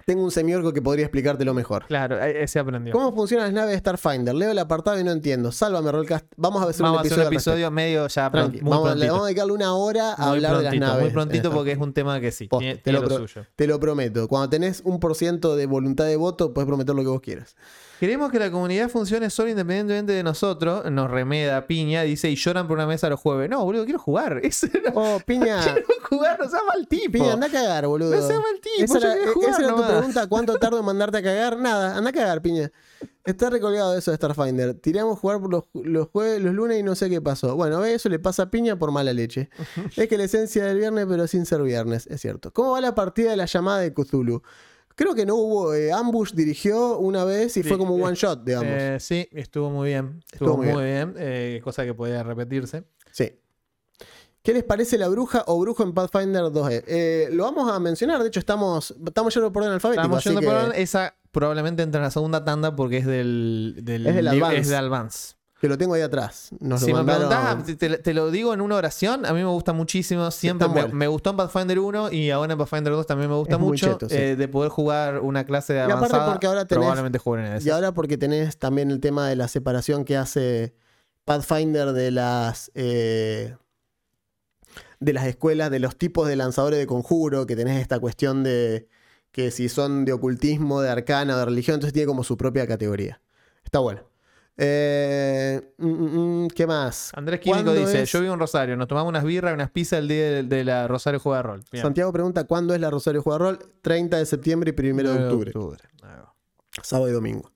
tengo un semiorco que podría explicártelo mejor. Claro, ese aprendió. ¿Cómo funcionan las naves de Starfinder? Leo el apartado y no entiendo. Sálvame, Rollcast. Vamos a hacer Vamos a un hacer episodio. un al respecto. episodio medio ya Tranqui, muy vamos, le vamos a dedicarle una hora a muy hablar de las naves. Muy prontito porque es un tema que sí, tiene, te, tiene lo lo pro- suyo. te lo prometo. Cuando tenés un por ciento de voluntad de voto, puedes prometer lo que vos quieras. Queremos que la comunidad funcione solo independientemente de nosotros. Nos remeda Piña, dice, y lloran por una mesa los jueves. No, boludo, quiero jugar. Ese no, Oh, Piña. quiero jugar, no sea mal tipo. Piña, anda a cagar, boludo. No sea mal tipo, Esa yo era, quiero jugar esa era tu pregunta, ¿cuánto tardo en mandarte a cagar? Nada, anda a cagar, Piña. Está recolgado eso de Starfinder. Tiramos jugar por los, los jueves, los lunes y no sé qué pasó. Bueno, ve, eso le pasa a Piña por mala leche. es que la esencia del viernes, pero sin ser viernes, es cierto. ¿Cómo va la partida de la llamada de Cthulhu? Creo que no hubo. eh, Ambush dirigió una vez y Sí, fue como un eh, one shot, digamos. Eh, sí, estuvo muy bien. Estuvo Estuvo, muy muy bien. eh, cosa que podía repetirse. Sí. ¿Qué les parece la bruja o brujo en Pathfinder 2E? Eh, lo vamos a mencionar, de hecho estamos, estamos yendo por orden alfabético. Estamos así yendo que- por orden. Esa probablemente entra en la segunda tanda porque es del, del Es del lib- Advance. es de Advance. Que lo tengo ahí atrás. Nos si lo me preguntás, te, lo digo en una oración, a mí me gusta muchísimo. Siempre me, gustó en Pathfinder 1 y ahora en Pathfinder 2 también me gusta Es mucho. cheto, sí. eh, de poder jugar una clase de Y aparte avanzada. porque ahora tenés- probablemente en Y ese. ahora porque tenés también el tema de la separación que hace Pathfinder de las eh, de las escuelas, de los tipos de lanzadores de conjuro, que tenés esta cuestión de que si son de ocultismo, de arcana, de religión, entonces tiene como su propia categoría. Está bueno. Eh, mm, mm, mm, ¿Qué más? Andrés Químico ¿Cuándo dice: es? Yo vivo en Rosario, nos tomamos unas birras y unas pizzas el día de, de la Rosario Juega Rol. Bien. Santiago pregunta cuándo es la Rosario Juega Rol. 30 de septiembre y 1 de octubre. Sábado y domingo.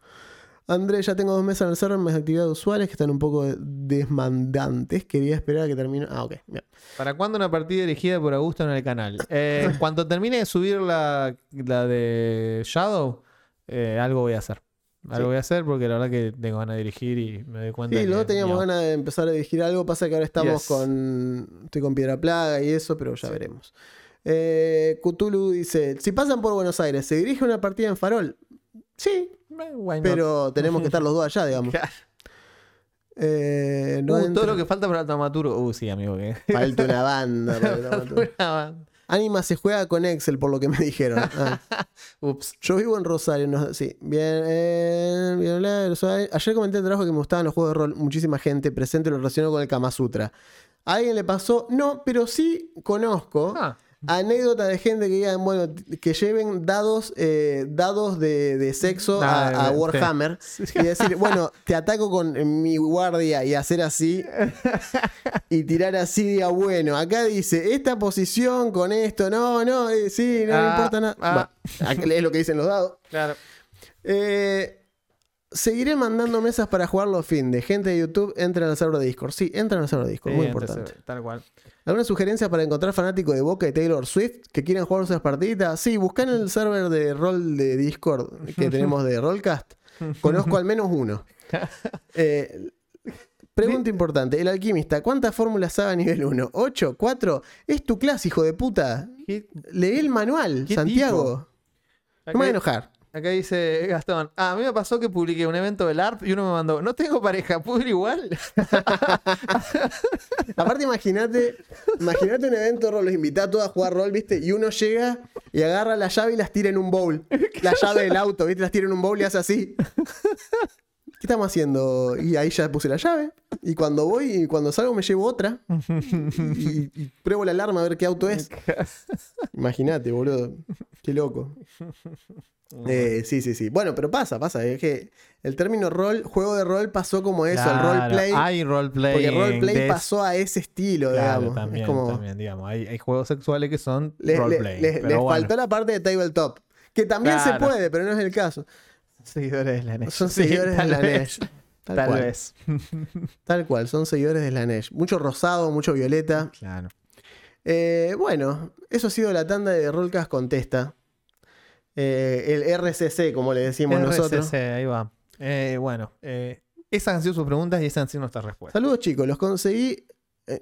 André, ya tengo dos meses en el server, mis actividades usuales que están un poco desmandantes. Quería esperar a que termine. Ah, ok. bien. ¿Para cuándo una partida dirigida por Augusto en el canal? Eh, cuando termine de subir la, la de Shadow, eh, algo voy a hacer. Algo Sí. voy a hacer porque la verdad que tengo ganas de dirigir y me doy cuenta. Sí, luego teníamos ganas de empezar a dirigir algo. Pasa que ahora estamos Yes. con. Estoy con Piedra Plaga y eso, pero ya veremos. Eh, Cthulhu dice: Si pasan por Buenos Aires, ¿se dirige una partida en Farol? Sí, eh, pero tenemos que estar los dos allá, digamos. Claro. Eh, no Uh, entra- todo lo que falta para el taumaturgo. Uh, sí, amigo. Que... Falta una banda. para el dramaturgo. Anima se juega con Excel, por lo que me dijeron. Ah. Ups. Yo vivo en Rosario, no, sí. Bien, eh, bien, hola, Rosario. Ayer comenté en el trabajo que me gustaban los juegos de rol. Muchísima gente presente lo relacionó con el Kama Sutra. ¿A alguien le pasó? No, pero sí conozco Ah, anécdota de gente que digan, bueno, que lleven dados, eh, dados de, de sexo a, sí. Warhammer. Y decir, bueno, te ataco con mi guardia y hacer así. Y tirar así, diga, bueno, acá dice, esta posición con esto, no, no, eh, sí, no me Ah, importa nada. ah. Bueno, es lo que dicen los dados. claro. Eh, seguiré mandando mesas para jugar los fin de gente de YouTube, entren al server de Discord. Sí, entren al server de Discord, Sí, muy importante. Tal cual. ¿Alguna sugerencia para encontrar fanáticos de Boca y Taylor Swift que quieran jugar esas partiditas? Sí, buscan el server de rol de Discord que tenemos de Rollcast. Conozco al menos uno. Eh, pregunta importante: El alquimista, ¿cuántas fórmulas sabe a nivel 1? ¿8? ¿4? Es tu clase, hijo de puta. ¿Qué- Lee el manual, ¿Qué Santiago. No me voy a enojar. Acá dice Gastón. Ah, a mí me pasó que publiqué un evento del ARP y uno me mandó. No tengo pareja, ¿puedo ir igual? Aparte, imagínate, imagínate un evento de rol, los invita a todos a jugar rol, ¿viste? Y uno llega y agarra la llave y las tira en un bowl. La llave del auto, ¿viste? Las tira en un bowl y hace así. ¿Qué estamos haciendo? Y ahí ya puse la llave. Y cuando voy y cuando salgo me llevo otra. Y, y pruebo la alarma a ver qué auto es. Imagínate, boludo. Qué loco. Eh, sí, sí, sí. Bueno, pero pasa, pasa. Es que el término rol, juego de rol pasó como eso, el Claro, roleplay. Hay roleplay. Porque roleplay des- pasó a ese estilo, Claro, digamos. también, es como. también, digamos. Hay, hay juegos sexuales que son le- le- roleplay. les bueno, faltó la parte de tabletop. Que también Claro. se puede, pero no es el caso. Seguidores de la NES. Son Sí, seguidores de la NES. Tal, Tal cual. vez. Tal cual, son seguidores de la NES. Mucho rosado, mucho violeta. Claro. Eh, bueno, eso ha sido la tanda de Rollcast Contesta. Eh, el RCC, como le decimos nosotros. RCC, ahí va. Eh, bueno, esas han sido sus preguntas y esas han sido nuestras respuestas. Saludos chicos, los conseguí.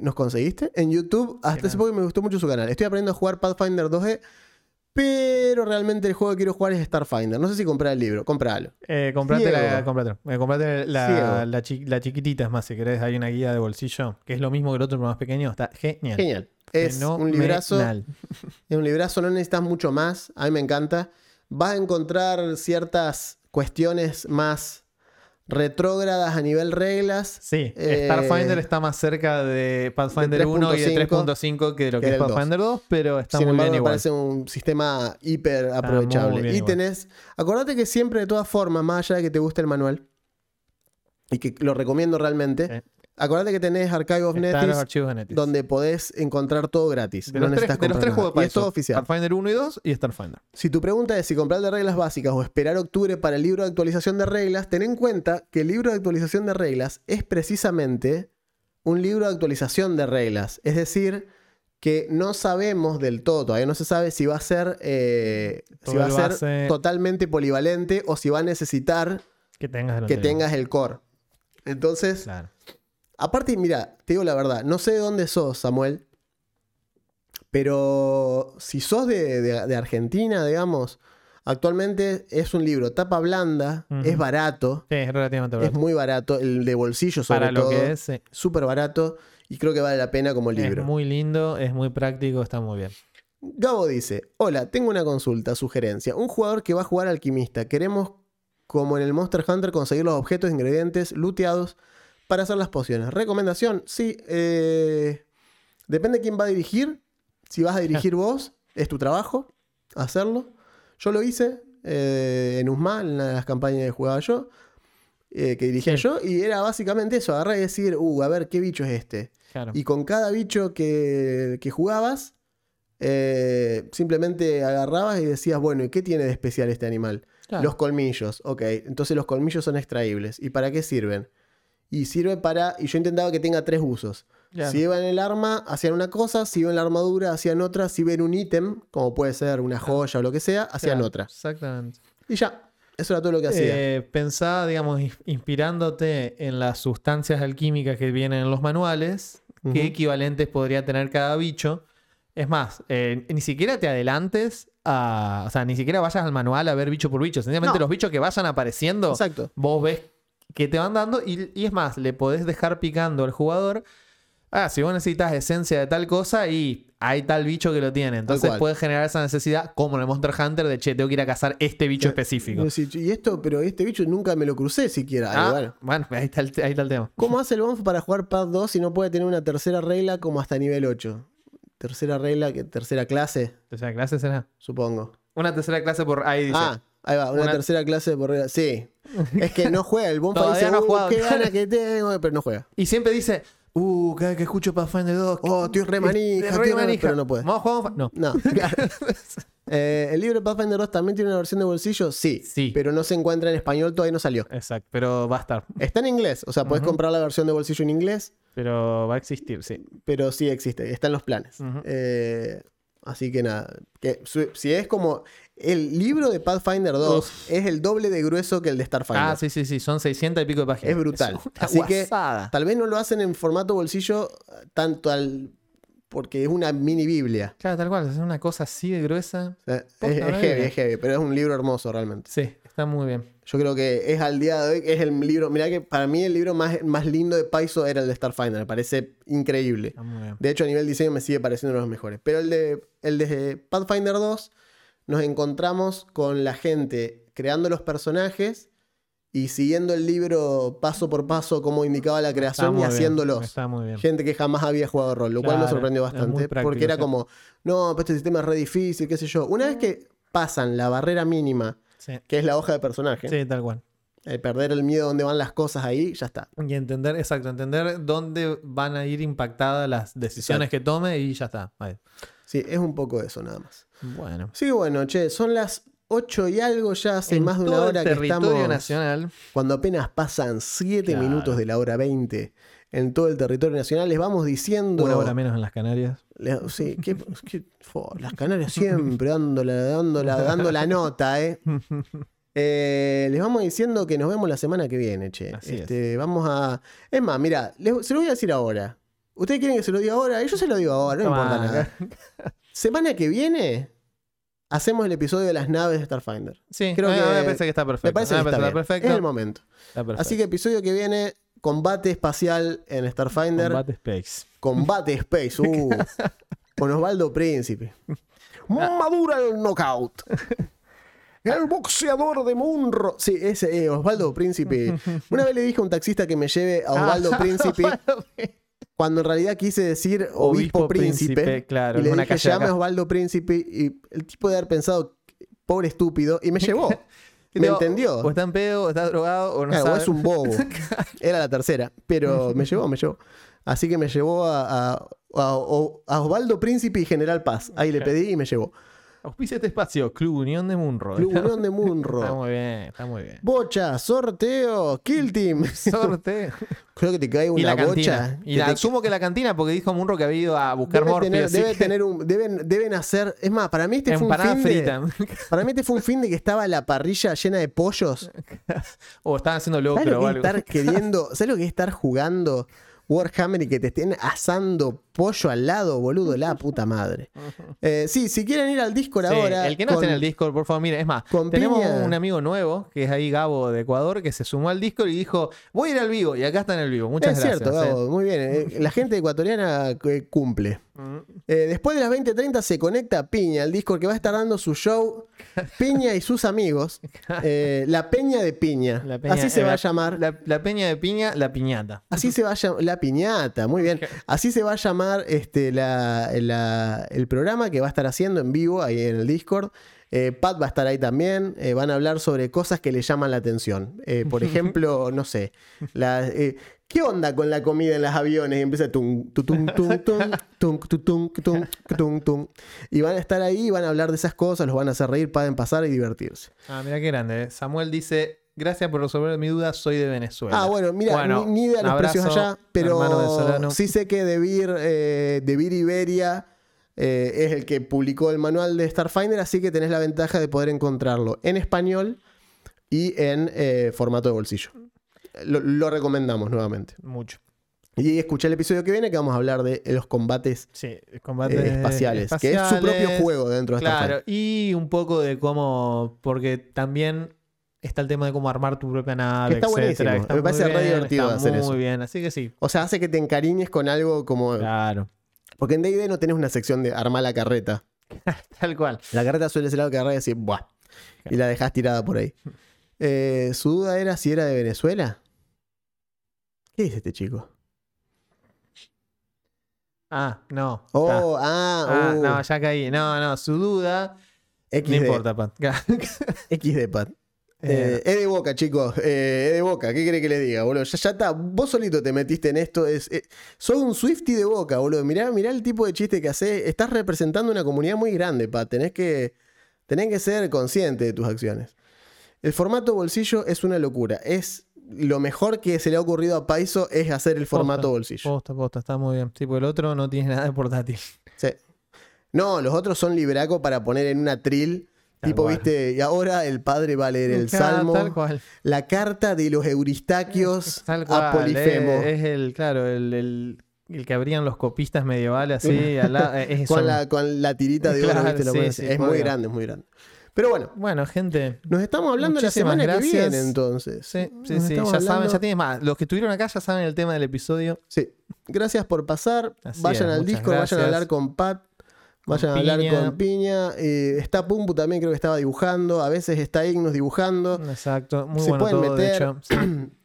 ¿Nos conseguiste? En YouTube. Hasta hace poco me gustó mucho su canal. Estoy aprendiendo a jugar Pathfinder 2E. Pero realmente el juego que quiero jugar es Starfinder. No sé si comprar el libro. Compralo. Eh, comprate la, comprate, eh, comprate la, Ciego. la, chi- la chiquitita, es más, si querés, hay una guía de bolsillo, que es lo mismo que el otro, pero más pequeño. Está genial. Genial. Es un librazo. Es un librazo, no necesitas mucho más. A mí me encanta. Vas a encontrar ciertas cuestiones más retrógradas a nivel reglas. Sí, Eh, Starfinder está más cerca de Pathfinder de 1 y de 3.5 3.5 que de lo que que es del 2. Pathfinder 2, pero está Sin muy embargo, bien me parece un sistema hiper aprovechable. y igual. tenés. Acordate que siempre, de todas formas, más allá de que te guste el manual, y que lo recomiendo realmente, Sí. Acordate que tenés Archive of Están los Netis, archivos de Netis. donde podés encontrar todo gratis. de no los, tres, necesitas de los comprar tres nada. juegos de Y es todo oficial. Starfinder 1 y 2 y Starfinder. Si tu pregunta es si comprar de reglas básicas o esperar octubre para el libro de actualización de reglas, ten en cuenta que el libro de actualización de reglas es precisamente un libro de actualización de reglas. Es decir, que no sabemos del todo, todavía no se sabe si va a ser, eh, si va a ser base- totalmente polivalente o si va a necesitar Que tengas el que tengas el core. Entonces, Claro. Aparte, mira, te digo la verdad, no sé de dónde sos, Samuel, pero si sos de, de- de Argentina, digamos, actualmente es un libro tapa blanda, es barato, Sí, es relativamente es barato. muy barato, el de bolsillo sobre Para lo todo, que es, sí. súper barato y creo que vale la pena como libro. es muy lindo, es muy práctico, está muy bien. Gabo dice, hola, tengo una consulta, sugerencia. Un jugador que va a jugar alquimista, queremos, como en el Monster Hunter, conseguir los objetos, ingredientes, looteados para hacer las pociones. Recomendación, sí, eh, depende de quién va a dirigir. Si vas a dirigir vos, es tu trabajo hacerlo. Yo lo hice eh, en Usma, en una de las campañas que jugaba yo, eh, que dirigía Sí. yo, y era básicamente eso, agarrar y decir, uh, a ver, ¿qué bicho es este? Claro. Y con cada bicho que, que jugabas, eh, simplemente agarrabas y decías, bueno, ¿y qué tiene de especial este animal? Claro. Los colmillos, ok. Entonces los colmillos son extraíbles. ¿Y para qué sirven? Y sirve para... Y yo intentaba que tenga tres usos. Claro. Si iba en el arma, hacían una cosa. Si iba en la armadura, hacían otra. Si iba en un ítem, como puede ser una joya o lo que sea, hacían Claro, otra. Exactamente. Y ya. Eso era todo lo que hacía. Eh, pensá, digamos, ins- inspirándote en las sustancias alquímicas que vienen en los manuales, qué equivalentes podría tener cada bicho. Es más, eh, ni siquiera te adelantes a. O sea, ni siquiera vayas al manual a ver bicho por bicho. Sencillamente No. los bichos que vayan apareciendo, Exacto. vos ves que te van dando y, y es más, le podés dejar picando al jugador. Ah, si vos necesitas esencia de tal cosa y hay tal bicho que lo tiene. Entonces puedes generar esa necesidad, como en el Monster Hunter, de che, tengo que ir a cazar este bicho específico. Vos decís, y esto, pero este bicho nunca me lo crucé siquiera. Ah, bueno. bueno, ahí está, el, ahí está el tema. ¿Cómo hace el Bonf para jugar Pad 2 si no puede tener una tercera regla como hasta nivel 8? Tercera regla, tercera clase, Tercera clase será. supongo. Una tercera clase por ahí dice. Ah, ahí va, una, Una- tercera clase por regla. Sí. Es que no juega. El Todavía dice, no "Uh, jugado". qué gana que tengo, pero no juega. Y siempre dice, uh, cada vez que escucho Pathfinder 2. Oh, estoy re manija, es estoy re re- manija. pero no puede. Vamos a jugar. No. No. Eh, ¿El libro de Pathfinder 2 también tiene una versión de bolsillo? Sí. Sí. Pero no se encuentra en español, todavía no salió. Exacto, pero va a estar. Está en inglés, o sea, puedes Ujú. comprar la versión de bolsillo en inglés, Pero va a existir, sí. pero sí existe, está en los planes. Eh, así que nada, que si es como el libro de Pathfinder 2 es el doble de grueso que el de Starfinder. Ah, sí, sí, sí. Son 600 y pico de páginas. Es brutal. Así que tal vez no lo hacen en formato bolsillo tanto al porque es una mini Biblia. Claro, tal cual. Es una cosa así de gruesa. O sea, Posta es, heavy, es heavy, pero es un libro hermoso realmente. Sí, está muy bien. Yo creo que es al día de hoy, es el libro, mirá que para mí el libro más, más lindo de Paizo era el de Starfinder, me parece increíble. Está muy bien. De hecho, a nivel diseño me sigue pareciendo uno de los mejores. Pero el de, el de Pathfinder 2 nos encontramos con la gente creando los personajes y siguiendo el libro paso por paso como indicaba la creación y haciéndolos. Está muy bien. Gente que jamás había jugado rol, lo cual me sorprendió bastante. práctico, porque era como, no, pero este sistema es re difícil, qué sé yo. Una vez que pasan la barrera mínima, Sí, que es la hoja de personaje, sí, tal cual. el perder el miedo a dónde van las cosas ahí, ya está. Y entender, exacto, entender dónde van a ir impactadas las decisiones que tome y ya está. Ahí. Sí, es un poco eso nada más. Bueno. Sí, bueno, che, son las 8 y algo, ya hace En más de una hora que territorio estamos. nacional. Cuando apenas pasan 7 Claro. minutos de la hora 20 en todo el territorio nacional, les vamos diciendo. Una hora menos en las Canarias. le- sí, fo, las Canarias siempre dándola, dándola, dando la nota, ¿eh? Eh, les vamos diciendo que nos vemos la semana que viene, che. Así es. Este, Vamos a. Es más, mira, se lo voy a decir ahora. ¿Ustedes quieren que se lo diga ahora? Yo se lo digo ahora, no Toma, importa nada. Semana que viene hacemos el episodio de las naves de Starfinder. Sí, Creo a mí que- me parece que está perfecto. Me parece que me está, bien. perfecto. Es el momento. Está perfecto. Así que episodio que viene, combate espacial en Starfinder. Combate Space. Combate Space. Uh, con Osvaldo Príncipe. Madura el knockout. El boxeador de Munro. Sí, ese eh, Osvaldo Príncipe. Una vez le dije a un taxista que me lleve a Osvaldo Ah, Príncipe, cuando en realidad quise decir obispo, Obispo príncipe. Príncipe, claro, Y le dije, llame. Osvaldo Príncipe. Y el tipo de haber pensado, pobre estúpido, y me llevó. Me entendió. O está en pedo, o está drogado, o no Claro, o es un bobo. Era la tercera. Pero me llevó, me llevó. Así que me llevó a, a- a- a Osvaldo Príncipe y General Paz. Ahí le pedí y me llevó. Auspicia este espacio, Club Unión de Munro. Club Unión de Está Munro. muy bien, está muy bien. Bocha, sorteo, Kill Team. Sorte. Creo que te cae y una la bocha. Y la, te- asumo que la cantina, porque dijo Munro que había ido a buscar debe Morphy. tener, así debe que- tener un, deben, deben hacer. Es más, para mí este fue un fin de. Para mí este fue un fin de que estaba la parrilla llena de pollos. o estaban haciendo ¿Sabes locro lo o que es algo. estar queriendo? ¿Sabes lo que es estar jugando Warhammer y que te estén asando pollo al lado, boludo? La puta madre. Eh, sí, si quieren ir al Discord Sí, ahora. el que no con- esté en el Discord, por favor, mire, es más, tenemos piña. un amigo nuevo, que es ahí Gabo de Ecuador, que se sumó al Discord y dijo, voy a ir al vivo, y acá está en el vivo. Muchas es gracias. cierto, eh. Gabo, muy bien. Eh, La gente ecuatoriana eh, cumple. Mm. Eh, después de las 20:30 se conecta Piña al Discord que va a estar dando su show. Piña y sus amigos. Eh, la Peña de Piña. La peña- Así se eh, va la- a llamar. La, la peña de piña, la piñata. Así se va a llamar. La piñata, muy bien. Así se va a llamar este, la- la- el programa que va a estar haciendo en vivo ahí en el Discord. Eh, Pat va a estar ahí también. eh, van a hablar sobre cosas que le llaman la atención. Eh, por ejemplo, no sé. la- ¿Qué onda con la comida en los aviones? Y empieza tum, tu, tum, tum, tum, tum, tu, tum, tum, tum, tum. Y van a estar ahí, van a hablar de esas cosas, los van a hacer reír, pueden pasar y divertirse. Ah, mira qué grande. Samuel dice, gracias por resolver mi duda, soy de Venezuela. Ah, bueno, mira, Bueno, ni, ni idea de los abrazo, precios allá, pero sí sé que De Beer, eh, Iberia eh, es el que publicó el manual de Starfinder, así que tenés la ventaja de poder encontrarlo en español y en eh, formato de bolsillo. Lo, lo recomendamos nuevamente. Mucho. Y escuché el episodio que viene que vamos a hablar de los combates Sí, eh, espaciales, que es su propio espaciales. juego dentro de Claro, Starfinder. y un poco de cómo, porque también está el tema de cómo armar tu propia nave, está etcétera. buenísimo. Está Me muy parece re bien, divertido está hacer muy eso. bien, así que sí. O sea, hace que te encariñes con algo como. Claro. Porque en DD no tenés una sección de armar la carreta. Tal cual. La carreta suele ser algo que agarrás y decís, ¡buah! Y la dejás tirada por ahí. Eh, Su duda era si era de Venezuela. ¿Qué dice este chico? Ah, no. Oh, ah, Ah, uh, no, ya caí. No, no, su duda. XD, No importa, Pat. XD, Pat. Eh, Eh, es de boca, chicos. Eh, es de boca. ¿Qué quiere que le diga, boludo? Ya, ya está. Vos solito te metiste en esto. Es, eh, sos un Swifty de boca, boludo. Mirá, mirá el tipo de chiste que haces. Estás representando una comunidad muy grande, Pat. Tenés que, tenés que ser consciente de tus acciones. El formato bolsillo es una locura. Es lo mejor que se le ha ocurrido a Paiso es hacer el formato Posta. bolsillo. Posta, posta, está muy bien. Tipo, el otro no tiene nada de portátil. Sí. No, los otros son libraco para poner en una trill. Tal tipo, cual. viste, y ahora el padre va a leer el Claro, salmo. Tal cual. La carta de los euristaquios Tal cual. a Polifemo. Es, es el, claro, el, el, el que abrían los copistas medievales así. la- eh, es con, la, con la tirita de oro, Claro, ¿viste? Lo sí, pones. sí, es muy grande, es muy grande. Pero bueno, Bueno, gente. nos estamos hablando la semana que viene entonces. Sí, sí, sí. Ya saben, ya tienen más. Los que estuvieron acá ya saben el tema del episodio. Sí. Gracias por pasar. Así vayan es, al Discord, vayan a hablar con Pat. Vayan a hablar Piña. con Piña. Eh, está Pumpu también, creo que estaba dibujando. A veces está Ignos dibujando. Exacto. Muy Se bueno pueden todo, de meter. hecho.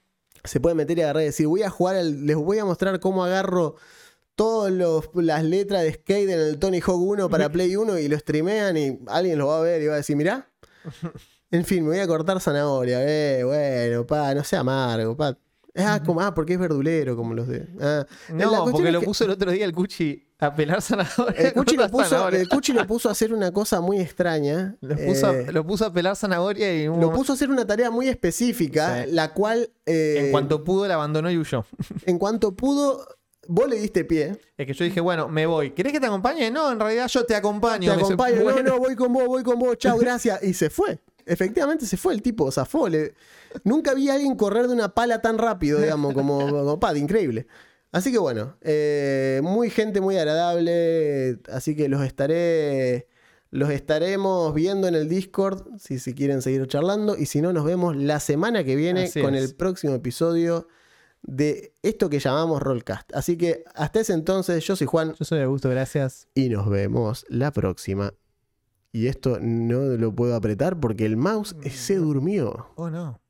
Sí. se puede meter y agarrar y decir, voy a jugar, al- les voy a mostrar cómo agarro todas las letras de skate en el Tony Hawk 1 para Play 1 y lo streamean y alguien lo va a ver y va a decir, mirá. En fin, me voy a cortar zanahoria, eh, bueno, pa, no sea amargo, pa. Ah, como, ah, porque es verdulero, como los de. ah. No, porque lo que puso el otro día el Cuchi a pelar zanahoria. El Cuchi, lo puso, zanahoria. el Cuchi lo puso a hacer una cosa muy extraña. Lo puso, a- eh, lo puso a pelar zanahoria y un lo puso a hacer una tarea muy específica, Sí. la cual. eh, en cuanto pudo la abandonó y huyó. en cuanto pudo, vos le diste pie. Es que yo dije, bueno, me voy. ¿Querés que te acompañe? No, en realidad yo te acompaño. Te Me dice, acompaño. "Bueno". No, no, voy con vos, voy con vos. Chao, gracias. Y se fue. Efectivamente se fue el tipo, zafó. Le- Nunca vi a alguien correr de una pala tan rápido, digamos, como, como Pat, increíble. Así que bueno, eh, muy gente muy agradable. Así que los estaré. Los estaremos viendo en el Discord si, si quieren seguir charlando. Y si no, nos vemos la semana que viene Así con es. el próximo episodio de esto que llamamos Rollcast. Así que hasta ese entonces, yo soy Juan Yo soy Augusto, gracias. y nos vemos la próxima. Y esto no lo puedo apretar porque el mouse se durmió. Oh, no.